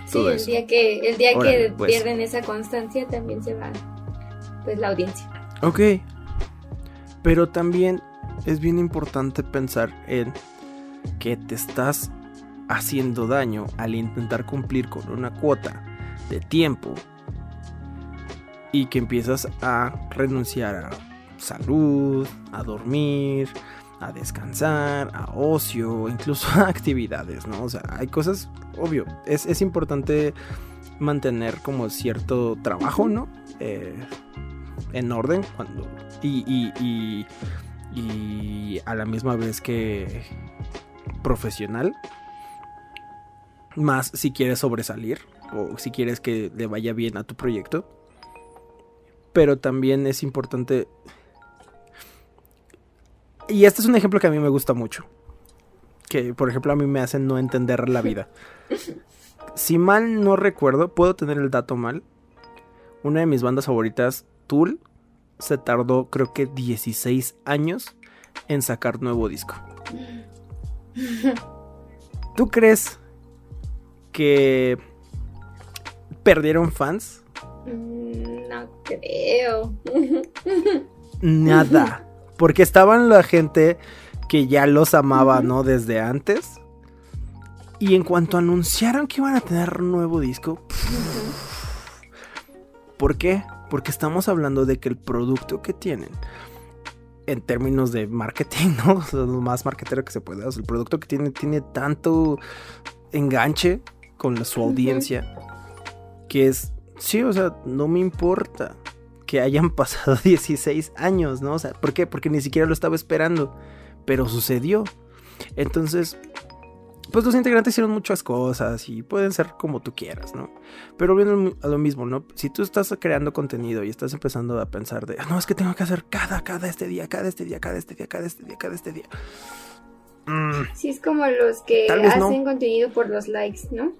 Sí, el día que el día Órale, que pues. pierden esa constancia también se va pues la audiencia. Ok. Pero también es bien importante pensar en que te estás haciendo daño al intentar cumplir con una cuota de tiempo y que empiezas a renunciar a salud, a dormir, a descansar, a ocio, incluso a actividades, ¿no? O sea, hay cosas, obvio, es, es importante mantener como cierto trabajo, ¿no? Eh, en orden cuando y, y, y, y a la misma vez que profesional más si quieres sobresalir o si quieres que le vaya bien a tu proyecto. Pero también es importante y este es un ejemplo que a mí me gusta mucho que por ejemplo a mí me hacen no entender la vida. Si mal no recuerdo puedo tener el dato mal una de mis bandas favoritas Tool se tardó creo que 16 años en sacar nuevo disco. ¿Tú crees que perdieron fans? Mm, No creo. Nada. Porque estaban la gente que ya los amaba, ¿no? Desde antes. Y en cuanto anunciaron que iban a tener nuevo disco, ¿Por qué? Porque estamos hablando de que el producto que tienen, en términos de marketing, ¿no? O sea, lo más marketero que se puede. O sea, el producto que tiene tiene tanto enganche con la- su audiencia que es, sí, o sea, no me importa que hayan pasado 16 años, ¿no? O sea, ¿por qué? Porque ni siquiera lo estaba esperando, pero sucedió. Entonces, pues los integrantes hicieron muchas cosas y pueden ser como tú quieras, ¿no? Pero viendo a lo mismo, ¿no? Si tú estás creando contenido y estás empezando a pensar de, "Ah, no, es que tengo que hacer cada, cada este día, cada este día, cada este día, cada este día, cada este día. Mm, Sí, es como los que no. hacen contenido por los likes, ¿no?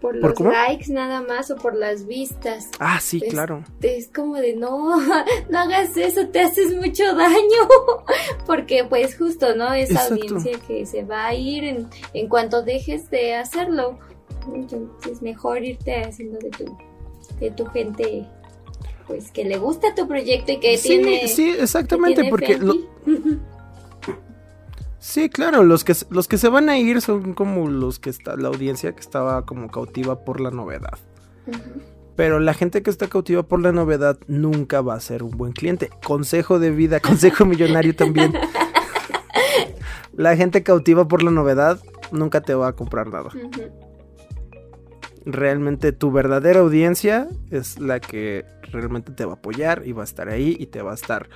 Por los ¿Por likes nada más o por las vistas. Ah, sí, Pues, claro. Es como de no, no hagas eso, te haces mucho daño. Porque pues justo, ¿no? Esa audiencia que se va a ir en, en cuanto dejes de hacerlo. Entonces mejor irte haciendo de tu, de tu gente pues que le gusta tu proyecto y que Sí, tiene... sí, que exactamente, tiene porque lo-. Sí, claro, los que, los que se van a ir son como los que está, la audiencia que estaba como cautiva por la novedad. Pero la gente que está cautiva por la novedad nunca va a ser un buen cliente. Consejo de vida, consejo millonario también. La gente cautiva por la novedad nunca te va a comprar nada. Realmente tu verdadera audiencia es la que realmente te va a apoyar y va a estar ahí y te va a estar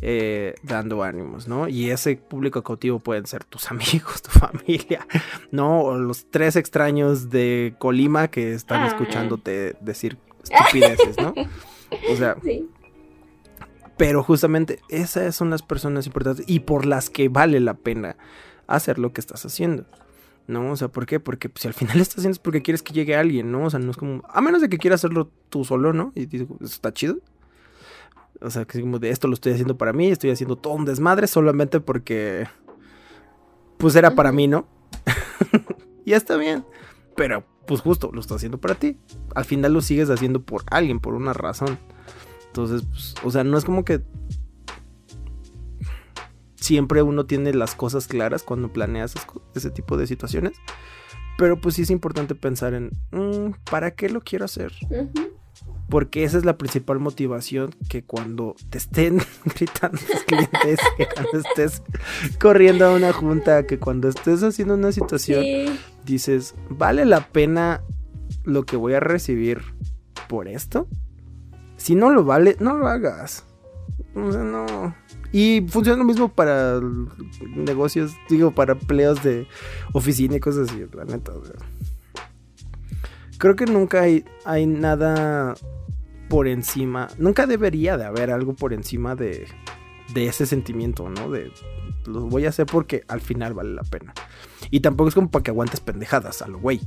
eh, dando ánimos, ¿no? Y ese público cautivo pueden ser tus amigos, tu familia, ¿no? O los tres extraños de Colima que están Ah. escuchándote decir estupideces, ¿no? O sea, Sí. pero justamente esas son las personas importantes y por las que vale la pena hacer lo que estás haciendo. ¿No? O sea, ¿por qué? Porque pues, si al final estás haciendo es porque quieres que llegue alguien, ¿no? O sea, no es como. A menos de que quieras hacerlo tú solo, ¿no? Y dices, eso está chido. O sea, que es como de esto lo estoy haciendo para mí, estoy haciendo todo un desmadre solamente porque. Pues era para mí, ¿no? y ya está bien. Pero, pues justo, lo estás haciendo para ti. Al final lo sigues haciendo por alguien, por una razón. Entonces, pues, o sea, no es como que siempre uno tiene las cosas claras cuando planea esas co- ese tipo de situaciones. Pero pues sí es importante pensar en, "Mm, ¿para qué lo quiero hacer? Porque esa es la principal motivación que cuando te estén gritando tus clientes, que cuando estés corriendo a una junta, que cuando estés haciendo una situación, Sí. dices, ¿vale la pena lo que voy a recibir por esto? Si no lo vale, no lo hagas. O sea, no. Y funciona lo mismo para negocios, digo, para empleos de oficina y cosas así, la neta. Creo que nunca hay, hay nada por encima, nunca debería de haber algo por encima de, de ese sentimiento, ¿no? De lo voy a hacer porque al final vale la pena. Y tampoco es como para que aguantes pendejadas a lo güey.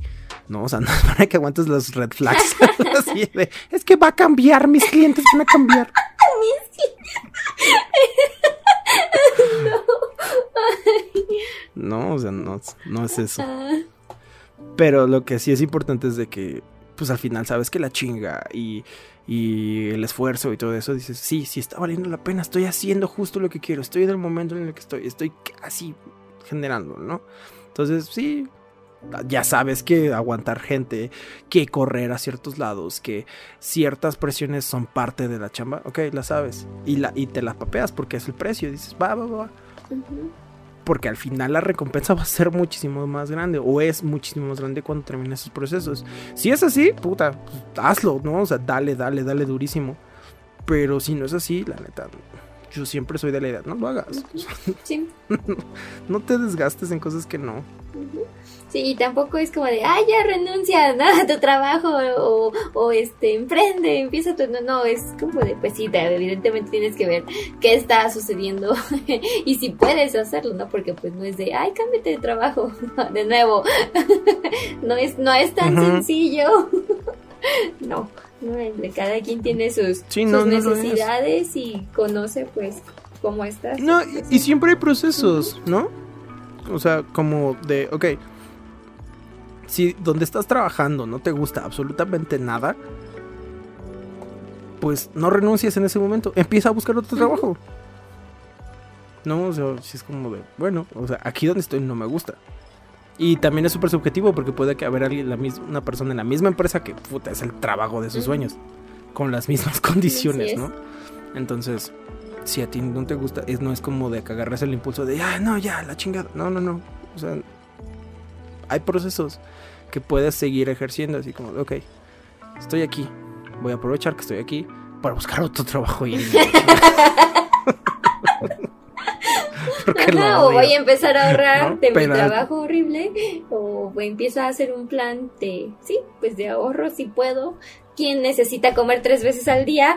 No, o sea, no es para que aguantes los red flags. así de, es que va a cambiar, mis clientes van a cambiar. No, o sea, no, no es eso. Ah, Pero lo que sí es importante es de que, pues al final sabes que la chinga y, y el esfuerzo y todo eso, dices, sí, sí está valiendo la pena, estoy haciendo justo lo que quiero, estoy en el momento en el que estoy, estoy casi generando, ¿no? Entonces, sí, ya sabes que aguantar gente, que correr a ciertos lados, que ciertas presiones son parte de la chamba, ok, la sabes. Y, la, y te las papeas porque es el precio, dices, va, va, va porque al final la recompensa va a ser muchísimo más grande o es muchísimo más grande cuando termines esos procesos. Si es así, puta, pues, hazlo, ¿no? O sea, dale, dale, dale durísimo. Pero si no es así, la neta, yo siempre soy de la idea, no lo hagas. Sí. No te desgastes en cosas que no. Sí, tampoco es como de, ay, ya renuncia ¿no? a tu trabajo o, o, este, emprende, empieza tu... No, no, es como de, pues sí, te- evidentemente tienes que ver qué está sucediendo y si puedes hacerlo, ¿no? Porque pues no es de, ay, cámbiate de trabajo, de nuevo. no, es, no es tan sencillo. no, no, es de cada quien tiene sus, Sí, sus no, no necesidades y conoce pues cómo estás. No, y, y siempre hay procesos, ¿no? O sea, como de, ok, si donde estás trabajando no te gusta absolutamente nada, pues no renuncies en ese momento, empieza a buscar otro trabajo. No, o sea, si es como de, bueno, o sea, aquí donde estoy no me gusta. Y también es súper subjetivo porque puede que haber alguien, la mis- una persona en la misma empresa que, puta, es el trabajo de sus sueños, con las mismas condiciones, es. ¿no? Entonces, si a ti no te gusta, es, no es como de que agarres el impulso de, ah, no, ya, la chingada. No, no, no. O sea, hay procesos que puedes seguir ejerciendo, así como, ok, estoy aquí, voy a aprovechar que estoy aquí para buscar otro trabajo y... Porque lo Ajá, o voy a empezar a ahorrar ¿No? de mi trabajo horrible, o voy- empiezo a hacer un plan de, sí, pues de ahorro si puedo. ¿Quién necesita comer tres veces al día?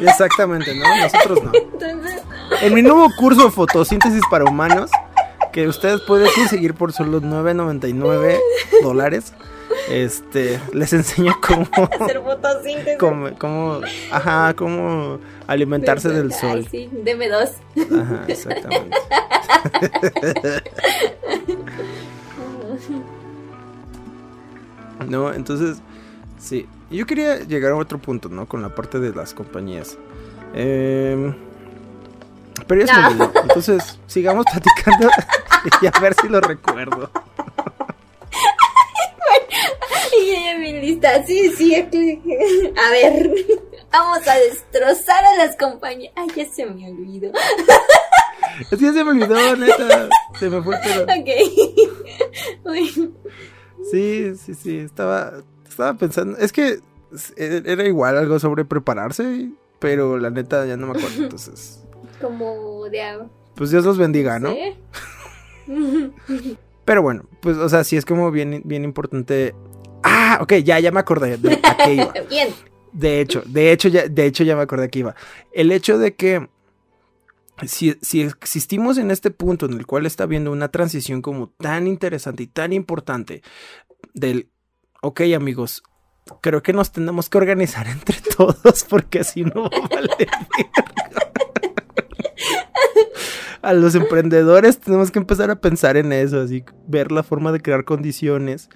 Exactamente, ¿no? Nosotros no. Entonces, En mi nuevo curso de fotosíntesis para humanos, que ustedes pueden conseguir por solo 9.99 dólares, este, les enseño cómo, hacer fotosíntesis. cómo, cómo, ajá, cómo alimentarse del Ay, sol. sí, deme dos. Ajá, exactamente. No, entonces, sí. Yo quería llegar a otro punto, ¿no? Con la parte de las compañías. Em, pero ya se me No. olvidó. Entonces, sigamos platicando y a ver si lo recuerdo. Y ella bien lista, sí, sí, aquí. A ver, vamos a destrozar a las compañías. Ay, ya se me olvidó. Es que se me olvidó, neta. Se me fue el pedo. Ok. Sí, sí, sí. Estaba, estaba pensando. Es que era igual algo sobre prepararse, pero la neta ya no me acuerdo. Entonces, como de... pues Dios los bendiga, ¿no? ¿sí? Pero bueno, pues, o sea, sí es como bien, bien importante. Ah, ok, ya, ya me acordé de a qué iba. Bien. De hecho, de hecho, ya, de hecho, ya me acordé que iba. El hecho de que si, si existimos en este punto en el cual está habiendo una transición como tan interesante y tan importante del, ok amigos, creo que nos tenemos que organizar entre todos porque si no va a valer. A los emprendedores tenemos que empezar a pensar en eso, así ver la forma de crear condiciones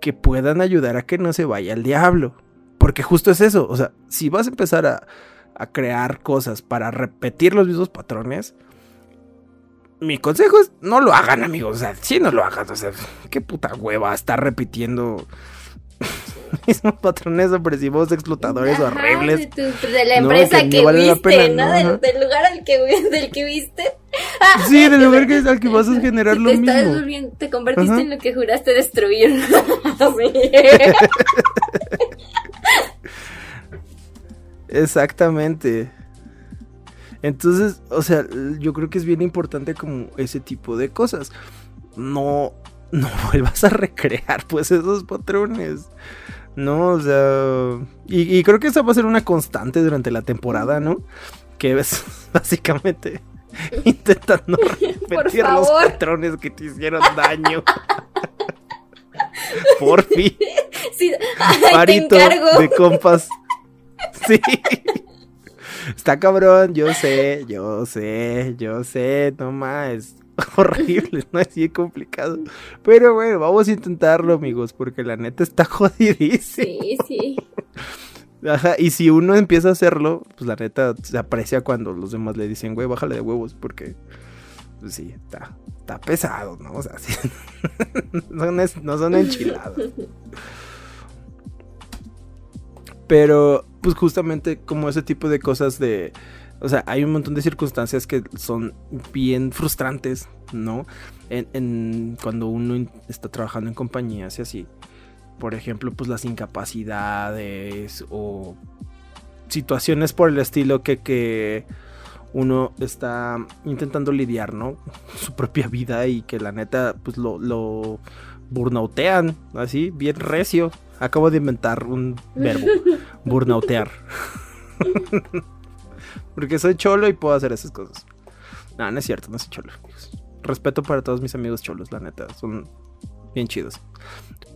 que puedan ayudar a que no se vaya al diablo. Porque justo es eso, o sea, si vas a empezar a, a crear cosas para repetir los mismos patrones, mi consejo es no lo hagan, amigos. O sea, sí no lo hagan. O sea, qué puta hueva estar repitiendo mismos patrones opresivos, explotadores Ajá, horribles. De, tu- de la No, empresa que vale viste, pena, ¿no? Del, lugar al que, del que viste. Sí, del lugar que, al que vas a generar lo te, estás mismo. te convertiste Ajá. en lo que juraste destruir. Exactamente. Entonces, o sea, yo creo que es bien importante como ese tipo de cosas. No, no vuelvas a recrear pues esos patrones. No, o sea, y, y creo que esa va a ser una constante durante la temporada, ¿no? Que es básicamente intentando repetir los patrones que te hicieron daño. Por fin Sí, ay, te parito encargo. de compas. Sí. Está cabrón, yo sé, yo sé, yo sé, no más, es horrible, no es así de complicado. Pero bueno, vamos a intentarlo, amigos, porque la neta está jodidísima. Sí, sí. Ajá, y si uno empieza a hacerlo, pues la neta se aprecia cuando los demás le dicen, güey, bájale de huevos, porque, pues sí, está, está pesado, ¿no? O sea, sí. no, son no son enchiladas. Pero, pues justamente como ese tipo de cosas de... O sea, hay un montón de circunstancias que son bien frustrantes, ¿no? En, en- cuando uno está trabajando en compañías y así. Por ejemplo, pues las incapacidades o situaciones por el estilo que, que uno está intentando lidiar, ¿no? Su propia vida y que la neta, pues lo, lo burnautean, así, bien recio. Acabo de inventar un verbo, burnautear. Porque soy cholo y puedo hacer esas cosas. No, no es cierto, no soy cholo. amigos. Respeto para todos mis amigos cholos, la neta, son bien chidos.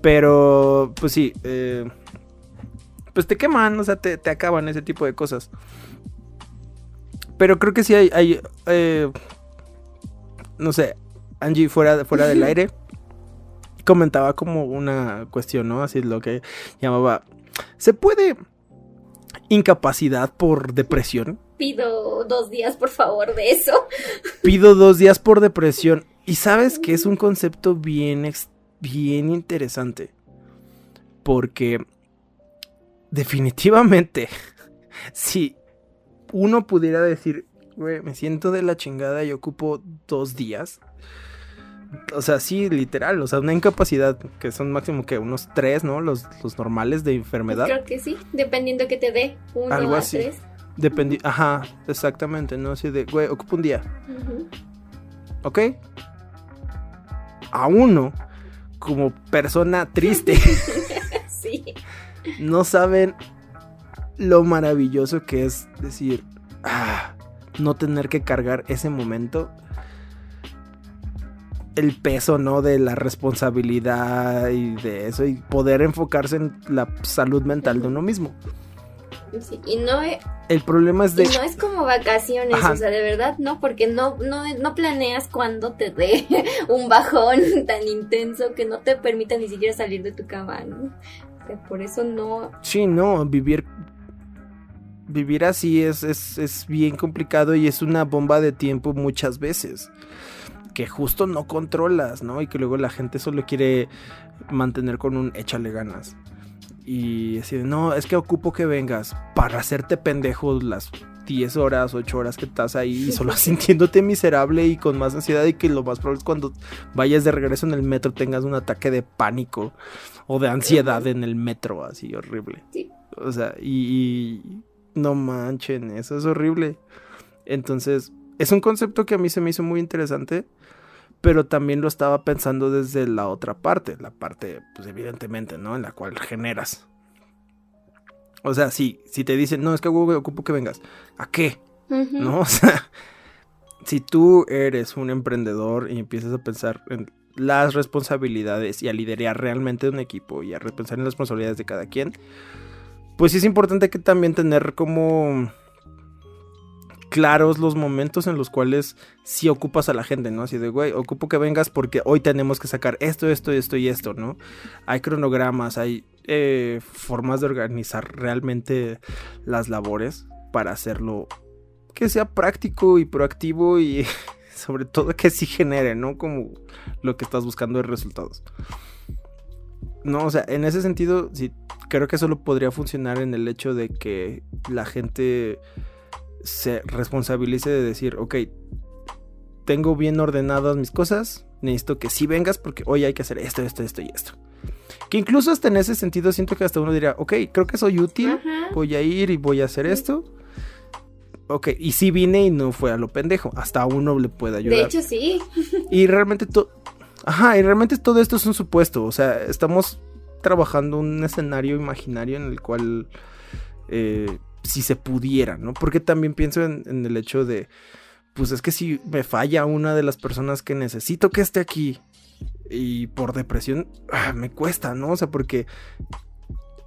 Pero, pues sí, eh, pues te queman, o sea, te, te acaban ese tipo de cosas. Pero creo que sí hay, hay eh, no sé, Angie fuera, fuera del aire comentaba como una cuestión, ¿no? Así es lo que llamaba, ¿se puede incapacidad por depresión? Pido dos días, por favor, de eso. Pido dos días por depresión. Y sabes que es un concepto bien, bien interesante. Porque definitivamente, si uno pudiera decir, güey, me siento de la chingada y ocupo dos días. O sea, sí, literal, o sea, una incapacidad que son máximo que unos tres, ¿no? Los, los normales de enfermedad. Creo que sí, dependiendo que te dé. Uno Algo a así. tres. Dependi Ajá, exactamente, ¿no? Así de, güey, ocupo un día. Ujú. ¿ok? A uno, como persona triste, Sí. no saben lo maravilloso que es decir, ah, no tener que cargar ese momento. El peso, ¿no? De la responsabilidad y de eso, y poder enfocarse en la salud mental de uno mismo. Sí, Y no, e- El problema es y de. no es como vacaciones, Ajá. o sea, de verdad, no, porque no, no, no planeas cuando te dé un bajón tan intenso que no te permita ni siquiera salir de tu cama, ¿no? O sea, por eso no, Sí, no, vivir. Vivir así es, es, es bien complicado y es una bomba de tiempo muchas veces. Que justo no controlas, ¿no? Y que luego la gente solo quiere mantener con un échale ganas. Y así de, no, es que ocupo que vengas para hacerte pendejo las 10 horas, 8 horas que estás ahí solo sintiéndote miserable y con más ansiedad y que lo más probable es cuando vayas de regreso en el metro tengas un ataque de pánico o de ansiedad en el metro, así horrible. Sí. O sea, y, y no manchen, eso es horrible. Entonces, es un concepto que a mí se me hizo muy interesante, pero también lo estaba pensando desde la otra parte, la parte, pues evidentemente, ¿no? En la cual generas. O sea, sí, si te dicen, no, es que güey, ocupo que vengas, ¿a qué? ¿No? O sea, si tú eres un emprendedor y empiezas a pensar en las responsabilidades y a liderar realmente un equipo y a repensar en las responsabilidades de cada quien, pues sí es importante que también tener como claros los momentos en los cuales sí ocupas a la gente, ¿no? Así de, güey, ocupo que vengas porque hoy tenemos que sacar esto, esto, esto y esto, ¿no? Hay cronogramas, hay eh, formas de organizar realmente las labores para hacerlo que sea práctico y proactivo y sobre todo que sí genere, ¿no? Como lo que estás buscando de resultados. No, o sea, en ese sentido, sí, creo que solo podría funcionar en el hecho de que la gente se responsabilice de decir, ok, tengo bien ordenadas mis cosas, necesito que sí vengas porque hoy hay que hacer esto, esto, esto y esto. Que incluso hasta en ese sentido siento que hasta uno diría, ok, creo que soy útil, Ajá. voy a ir y voy a hacer esto. Ok, y sí vine y no fue a lo pendejo, hasta a uno le puede ayudar. De hecho, sí. Y realmente todo. Ajá, y realmente todo esto es un supuesto. O sea, estamos trabajando un escenario imaginario en el cual. eh, si se pudiera, ¿no? Porque también pienso en, el hecho de. Pues es que si me falla una de las personas que necesito que esté aquí. Y por depresión. ah, me cuesta, ¿no? O sea, porque.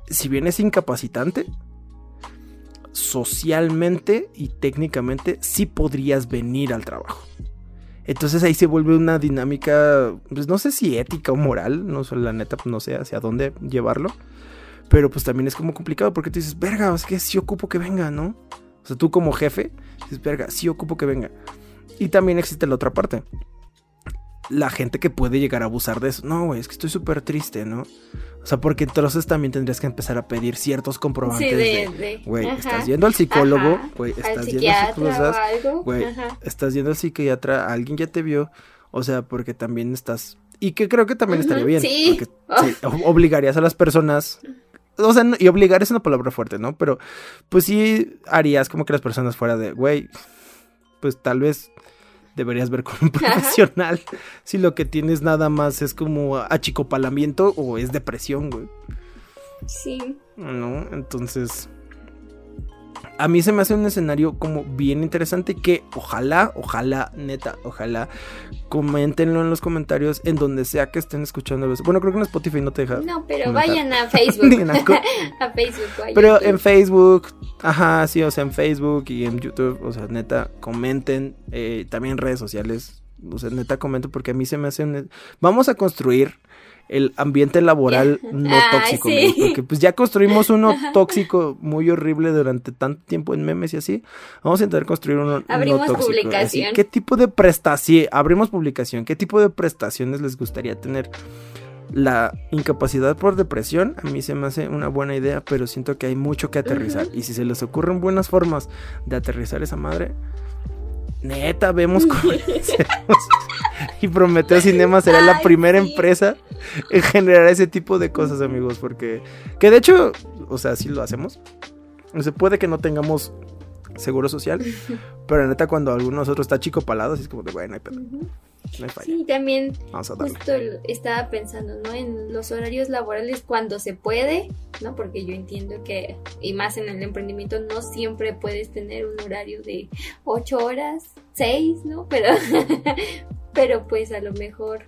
Si bien es incapacitante. Socialmente y técnicamente sí podrías venir al trabajo. Entonces ahí se vuelve una dinámica, pues no sé si ética o moral, no sé, la neta, no sé hacia dónde llevarlo. Pero pues también es como complicado porque tú dices, verga, es que sí ocupo que venga, ¿no? O sea, tú como jefe, dices, verga, sí ocupo que venga. Y también existe la otra parte. La gente que puede llegar a abusar de eso. No, güey, es que estoy súper triste, ¿no? O sea, porque entonces también tendrías que empezar a pedir ciertos comprobantes Sí, de, güey, estás yendo al psicólogo, güey, estás yendo a algo. güey, estás yendo al psiquiatra, alguien ya te vio, o sea, porque también estás y que creo que también estaría bien, sí. porque sí, o- obligarías a las personas o sea, no- y obligar es una palabra fuerte, ¿no? Pero pues sí harías como que las personas fuera de, güey, pues tal vez deberías ver con un profesional si lo que tienes nada más es como achicopalamiento o es depresión, güey. Sí. ¿no? Entonces, a mí se me hace un escenario como bien interesante que ojalá, ojalá, neta, ojalá, coméntenlo en los comentarios en donde sea que estén escuchando. Bueno, creo que en Spotify no te deja. No, pero comentar. vayan a Facebook. A Facebook, vayan. Pero en Facebook, ajá, sí, o sea, en Facebook y en YouTube, o sea, neta, comenten, eh, también en redes sociales, o sea, neta, comenten porque a mí se me hace un... Vamos a construir el ambiente laboral no tóxico, sí. amigos, porque pues ya construimos uno tóxico muy horrible durante tanto tiempo en memes y así, vamos a intentar construir uno Abrimos no tóxico. así. ¿Qué tipo de prestación? Abrimos publicación, ¿qué tipo de prestaciones les gustaría tener? La incapacidad por depresión a mí se me hace una buena idea, pero siento que hay mucho que aterrizar. Y si se les ocurren buenas formas de aterrizar esa madre, neta, vemos cómo. Y Prometeo Cinema será la primera sí. empresa en generar ese tipo de cosas, amigos. Porque, que de hecho, o sea, sí lo hacemos. Se puede que no tengamos seguro social, pero neta, cuando alguno de nosotros está chico palado, así es como de, bueno, no hay pedo, Ujú. No hay falla. Sí, también Vamos a darle. justo estaba pensando, ¿no? En los horarios laborales cuando se puede, ¿no? Porque yo entiendo que, y más en el emprendimiento, no siempre puedes tener un horario de ocho horas, seis, ¿no? Pero, pero pues a lo mejor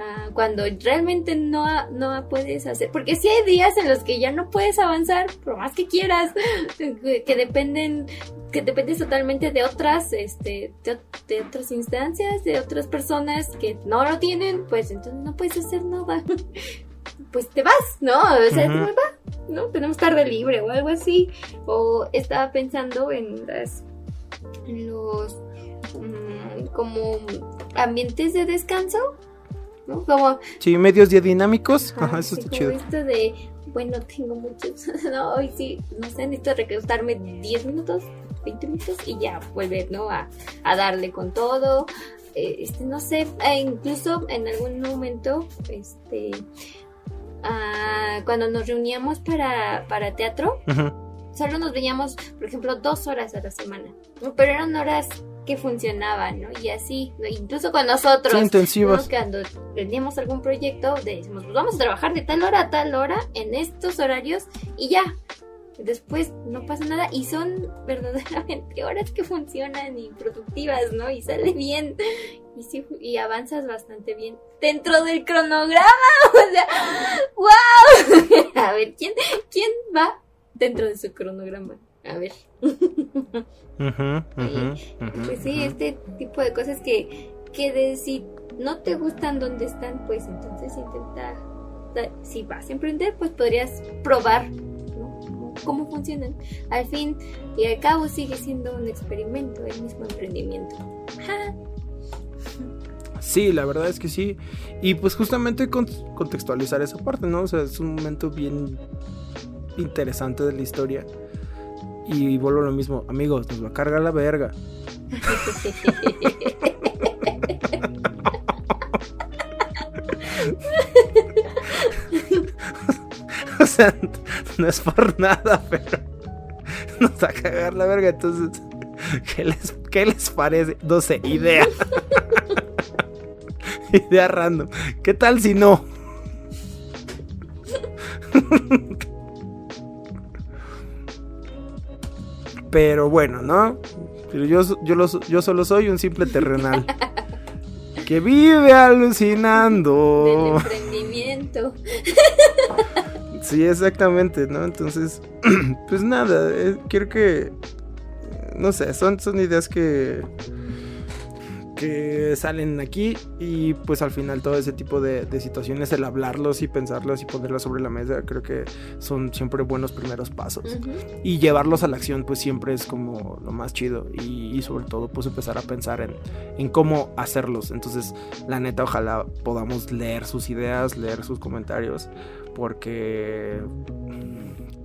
ah, cuando realmente no, no puedes hacer, porque sí hay días en los que ya no puedes avanzar, por más que quieras, que dependen que dependes totalmente de otras, este, de, de otras instancias, de otras personas que no lo tienen, pues entonces no puedes hacer nada. Pues te vas, ¿no? O sea, Ujú. me va, ¿no? Tenemos tarde libre o algo así. O estaba pensando en las, en los, mm, como ambientes de descanso, ¿no? Como Sí, medios dinámicos, ajá, eso sí, está chido. esto de, bueno, tengo muchos, no, hoy sí, no sé, necesito reclutarme 10 minutos, 20 minutos y ya volver, ¿no? A, a darle con todo. Eh, este, no sé, e incluso en algún momento, este, ah, cuando nos reuníamos para, para teatro, solo nos veíamos, por ejemplo, dos horas a la semana, ¿no? pero eran horas que funcionaban, ¿no? Y así, ¿no? incluso con nosotros. Sí, ¿no? intensivas. Cuando teníamos algún proyecto, decimos, pues vamos a trabajar de tal hora a tal hora en estos horarios y ya. Después no pasa nada y son verdaderamente horas que funcionan y productivas, ¿no? Y sale bien y sí, y avanzas bastante bien dentro del cronograma. O sea, ¡wow! A ver, ¿quién, quién va dentro de su cronograma? A ver. Ujú, Pues sí, este tipo de cosas que, que de si no te gustan donde están, pues entonces intenta, si vas a emprender, pues podrías probar ¿no? cómo funcionan. Al fin y al cabo sigue siendo un experimento el mismo emprendimiento. Ja. Sí, la verdad es que sí. Y pues justamente con- contextualizar esa parte, ¿no? O sea, es un momento bien interesante de la historia. Y vuelvo a lo mismo, amigos, nos va a cargar la verga. O sea, no es por nada, pero nos va a cagar la verga. Entonces, ¿qué les, qué les parece? No sé, idea. idea random. ¿Qué tal si no? Pero bueno, ¿no? Pero yo, yo, lo yo solo soy un simple terrenal. Que vive Del alucinando. emprendimiento. Sí, exactamente, ¿no? Entonces, pues nada, eh, quiero que, no sé, son, son ideas que, que salen aquí y pues al final todo ese tipo de, de situaciones, el hablarlos y pensarlos y ponerlos sobre la mesa, creo que son siempre buenos primeros pasos. Ujú. Y llevarlos a la acción pues siempre es como lo más chido y, y sobre todo pues empezar a pensar en, en cómo hacerlos. Entonces la neta ojalá podamos leer sus ideas, leer sus comentarios porque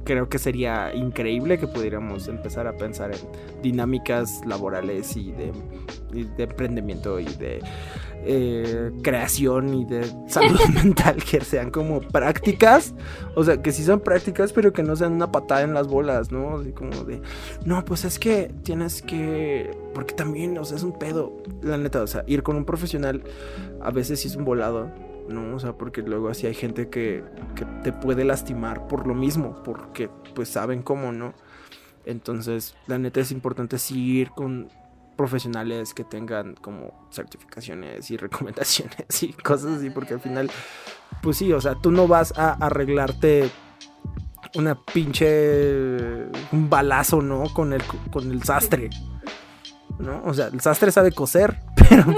creo que sería increíble que pudiéramos empezar a pensar en dinámicas laborales y de, y de emprendimiento y de eh, creación y de salud mental que sean como prácticas. O sea, que sí son prácticas, pero que no sean una patada en las bolas, ¿no? Así como de, no, pues es que tienes que, porque también, o sea, es un pedo, la neta, o sea, ir con un profesional a veces sí es un volado, ¿no? O sea, porque luego así hay gente que, que te puede lastimar por lo mismo, porque pues saben cómo, ¿no? Entonces, la neta es importante sí ir con profesionales que tengan como certificaciones y recomendaciones y cosas así, porque al final pues sí, o sea, tú no vas a arreglarte una pinche un balazo, ¿no? Con el con el sastre. ¿No? O sea, el sastre sabe coser, pero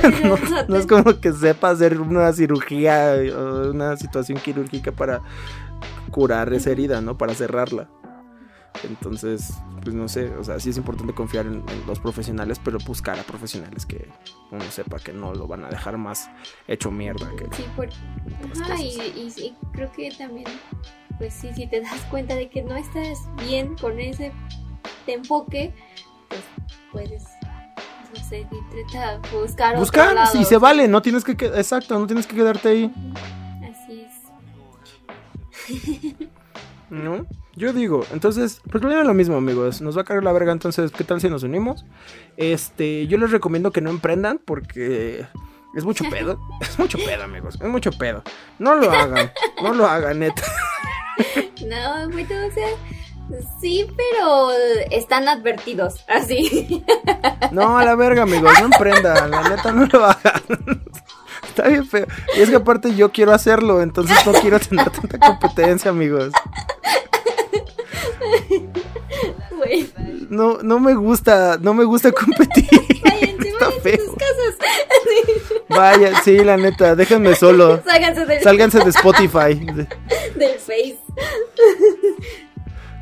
pues, no, no es como que sepa hacer una cirugía o una situación quirúrgica para curar esa herida, ¿no? Para cerrarla. Entonces, pues no sé, o sea, sí es importante confiar en, en los profesionales, pero buscar a profesionales que uno sepa que no lo van a dejar más hecho mierda. Que, Sí, por... Ajá, y, creo que también, pues sí, si te das cuenta de que no estás bien con ese enfoque, pues puedes, no sé, intentar buscar otro Buscar, lado. si se vale, no tienes que, exacto, no tienes que quedarte ahí, Así es. ¿no? Yo digo, entonces, pues primero lo mismo, amigos, nos va a caer la verga, entonces, ¿qué tal si nos unimos? Este, yo les recomiendo que no emprendan porque es mucho pedo, es mucho pedo, amigos, es mucho pedo. No lo hagan, no lo hagan, neta. No, bueno, o sea, sí, pero están advertidos, así. No, a la verga, amigos, no emprendan, la neta no lo hagan. Está bien feo. Y es que aparte yo quiero hacerlo, entonces no quiero tener tanta competencia, amigos. Bueno, No, no me gusta, no me gusta competir. váyanse, Está váyanse a feo. sus casas. Vaya, sí, la neta, déjenme solo. Sálganse del, Sálganse de Spotify. de- del Face.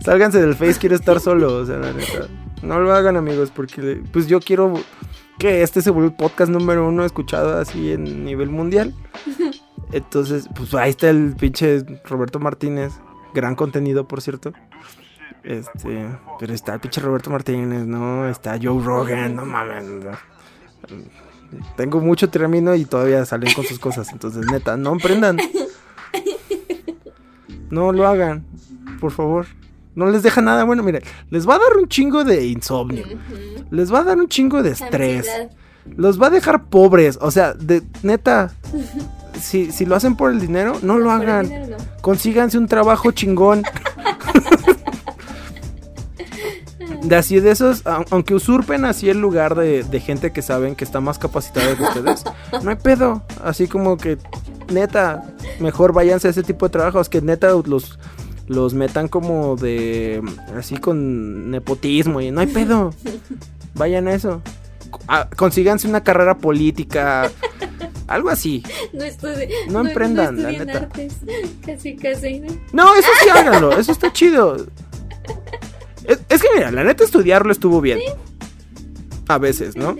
Sálganse del Face, quiero estar solo. O sea, la neta. No lo hagan, amigos, porque pues yo quiero que este se vuelva el podcast número uno escuchado así en nivel mundial. Entonces, pues ahí está el pinche Roberto Martínez. Gran contenido, por cierto. Este, pero está el pinche Roberto Martínez, ¿no? Está Joe Rogan, no mames. no. Tengo mucho término y todavía salen con sus cosas. Entonces, neta, no emprendan. No lo hagan, por favor. No les deja nada bueno. Mire, les va a dar un chingo de insomnio. Les va a dar un chingo de estrés. Los va a dejar pobres. O sea, de neta. Si, si lo hacen por el dinero, no lo hagan. dinero no. Consíganse un trabajo chingón. De así de esos, au- aunque usurpen así el lugar de, de gente que saben que está más capacitada que ustedes, no hay pedo. Así como que, neta, mejor váyanse a ese tipo de trabajos que neta los, los metan como de, así con nepotismo y no hay pedo. Vayan a eso. Ah, consíganse una carrera política, algo así. No, estudi- No emprendan, la estudien neta. artes. Casi, casi. ¿no? No, eso sí háganlo, eso está chido. Es, es que mira, la neta estudiarlo estuvo bien. A veces, ¿no?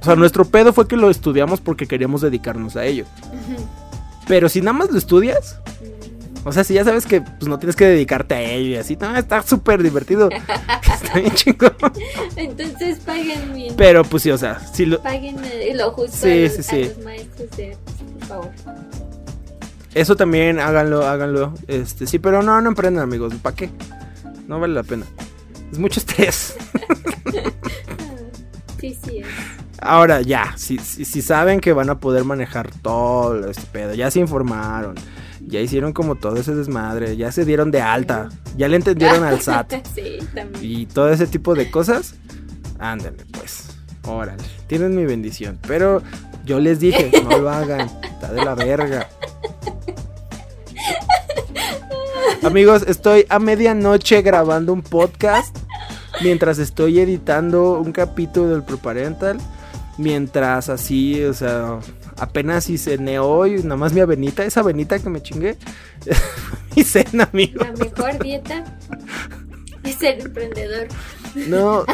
O sea, nuestro pedo fue que lo estudiamos porque queríamos dedicarnos a ello. Pero si nada más lo estudias, o sea, si ya sabes que pues no tienes que dedicarte a ello y así, no, está súper divertido. está bien chingón. Entonces paguen bien. Pero pues sí, o sea, si lo, Paguen lo justo Sí, a, los, sí, a sí. los maestros de por favor. eso también háganlo, háganlo. Este, sí, pero no, no emprendan, amigos, ¿para qué? No vale la pena. Es mucho estrés. Sí, sí. es. Ahora ya, si, si, si saben que van a poder manejar todo este pedo, ya se informaron, ya hicieron como todo ese desmadre, ya se dieron de alta, ya le entendieron al SAT sí, también. y todo ese tipo de cosas, ándale pues, órale, tienen mi bendición, pero yo les dije, no lo hagan, está de la verga. Amigos, estoy a medianoche grabando un podcast mientras estoy editando un capítulo del Preparental. Mientras así, o sea, apenas si cené hoy, nada más mi avenita, esa avenita que me chingué. mi cena, amigo. La mejor dieta es ser emprendedor. No.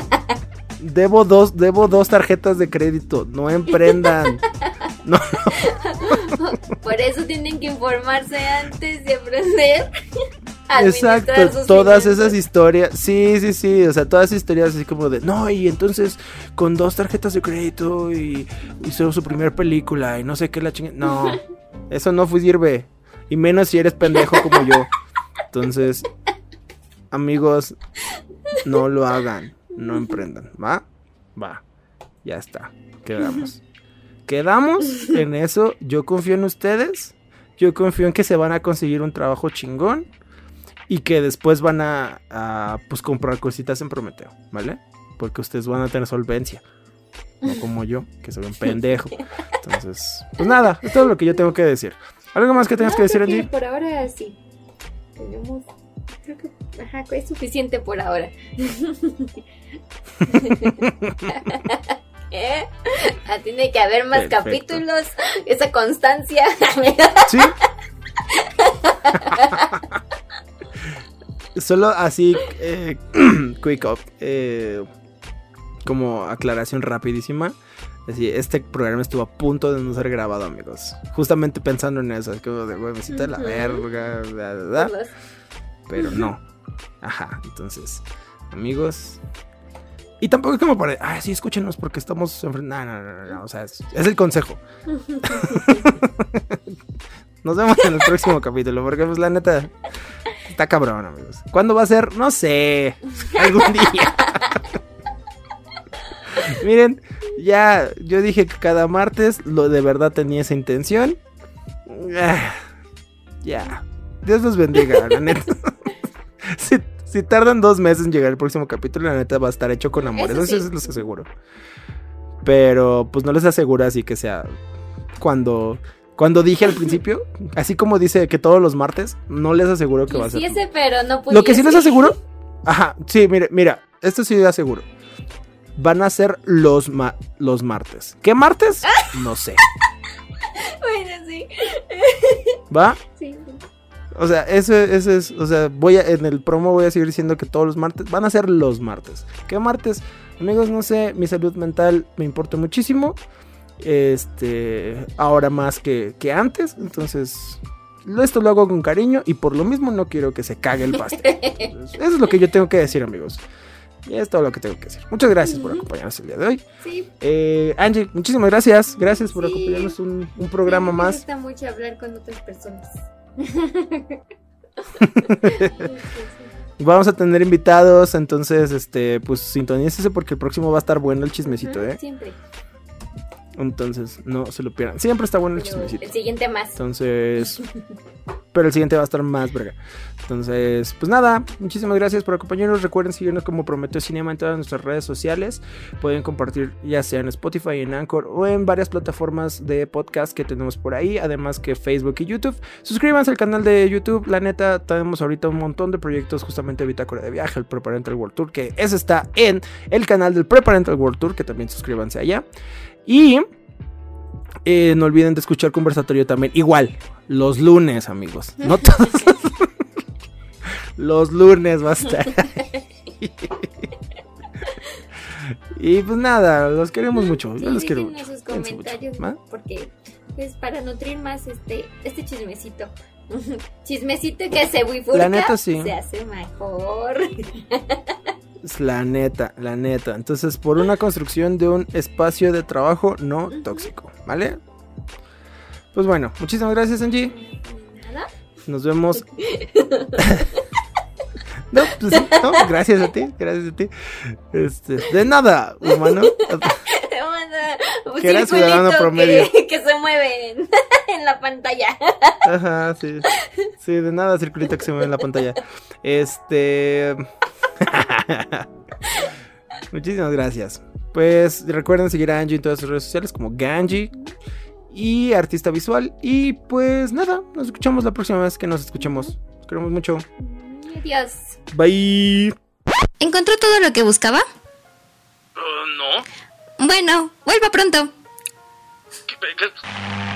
Debo dos, debo dos tarjetas de crédito. No emprendan. No, Por eso tienen que informarse antes de aprender. Exacto, sus todas finanzas. esas historias, sí, sí, sí, o sea, todas esas historias así como de, no, y entonces con dos tarjetas de crédito y hizo su primer película y no sé qué la chingada, no, eso no sirve, y menos si eres pendejo como yo, entonces, amigos, no lo hagan, no emprendan, ¿va? Va, ya está, quedamos, quedamos en eso, yo confío en ustedes, yo confío en que se van a conseguir un trabajo chingón y que después van a, a, pues comprar cositas en Prometeo, ¿vale? Porque ustedes van a tener solvencia. No como yo, que soy un pendejo. Entonces, pues nada, es todo lo que yo tengo que decir. ¿Algo más que tengas No, que decir, Angie? Por ahora sí. Tenemos. Creo que ajá, es suficiente por ahora. ¿Eh? Ah, Tiene que haber más Perfecto. capítulos. Esa constancia. ¿Sí? Solo así, eh, quick up, eh, como aclaración rapidísima. Así, este programa estuvo a punto de no ser grabado, amigos. Justamente pensando en eso, es como de huevecita de la verga, bla, bla. Los- pero no. Ajá, entonces, amigos. Y tampoco es como para, ah, sí, escúchenos porque estamos enfrentando. No, no, no, no, o sea, es, es el consejo. Nos vemos en el próximo capítulo porque, pues, la neta, está cabrón, amigos. ¿Cuándo va a ser? No sé. Algún día. Miren, ya, yo dije que cada martes lo de verdad tenía esa intención. Ah, ya. Dios los bendiga, la neta. si, si tardan dos meses en llegar el próximo capítulo, la neta va a estar hecho con amor. Eso Eso, sí. sí los aseguro. Pero pues no les aseguro así que sea cuando cuando dije al principio, así como dice que todos los martes, no les aseguro que va a ser. Quisiese, pero no Lo que sí les aseguro, ajá, sí, mire, mira, esto sí les aseguro. Van a ser los ma- los martes. ¿Qué martes? No sé. Bueno, sí. ¿Va? sí. O sea, eso, eso es, o sea, voy a, en el promo voy a seguir diciendo que todos los martes van a ser los martes. ¿Qué martes? Amigos, no sé, mi salud mental me importa muchísimo. Este, ahora más que, que antes, entonces lo- esto lo hago con cariño y por lo mismo no quiero que se cague el pastel. Entonces, eso es lo que yo tengo que decir, amigos. Y es todo lo que tengo que decir. Muchas gracias por Ujú. acompañarnos el día de hoy. Sí. Eh, Angie, muchísimas gracias. Gracias por Sí. acompañarnos un, un programa Sí, Me más. gusta mucho hablar con otras personas. Vamos a tener invitados, entonces, este, pues sintonícese porque el próximo va a estar bueno el chismecito, ¿eh? Siempre. Entonces, no se lo pierdan. Siempre está bueno el chismecito. el siguiente más. Entonces, pero el siguiente va a estar más verga. Entonces, pues nada, muchísimas gracias por acompañarnos. Recuerden seguirnos como Prometeo Cinema en todas nuestras redes sociales. Pueden compartir ya sea en Spotify, en Anchor o en varias plataformas de podcast que tenemos por ahí, además que Facebook y YouTube. Suscríbanse al canal de YouTube. La neta, tenemos ahorita un montón de proyectos justamente de Bitácora de Viaje, el Preparental World Tour, que ese está en el canal del Preparental World Tour, que también suscríbanse allá. Y eh, no olviden de escuchar conversatorio también. Igual, los lunes, amigos. No todos. los lunes va a estar. ahí. y pues nada, los queremos mucho. Yo los quiero mucho. sus mucho. comentarios, porque es para nutrir más este este chismecito. chismecito que se bifurca, La neta, sí. se hace mejor. La neta, la neta. Entonces, por una construcción de un espacio de trabajo no tóxico, ¿vale? Pues bueno, muchísimas gracias, Angie. Nada. Nos vemos. no, pues no, gracias a ti, gracias a ti. Este, de nada, humano. Un Que era ciudadano promedio. Que, que se mueve en, en la pantalla. Ajá, sí. Sí, de nada, circulito que se mueve en la pantalla. Este. Muchísimas gracias. Pues recuerden seguir a Angie en todas sus redes sociales como Ganji y artista visual. Y pues nada, nos escuchamos la próxima vez que nos escuchemos. Los queremos mucho. Adiós. Bye. ¿Encontró todo lo que buscaba? no. Bueno, vuelva pronto. ¿Qué- qué-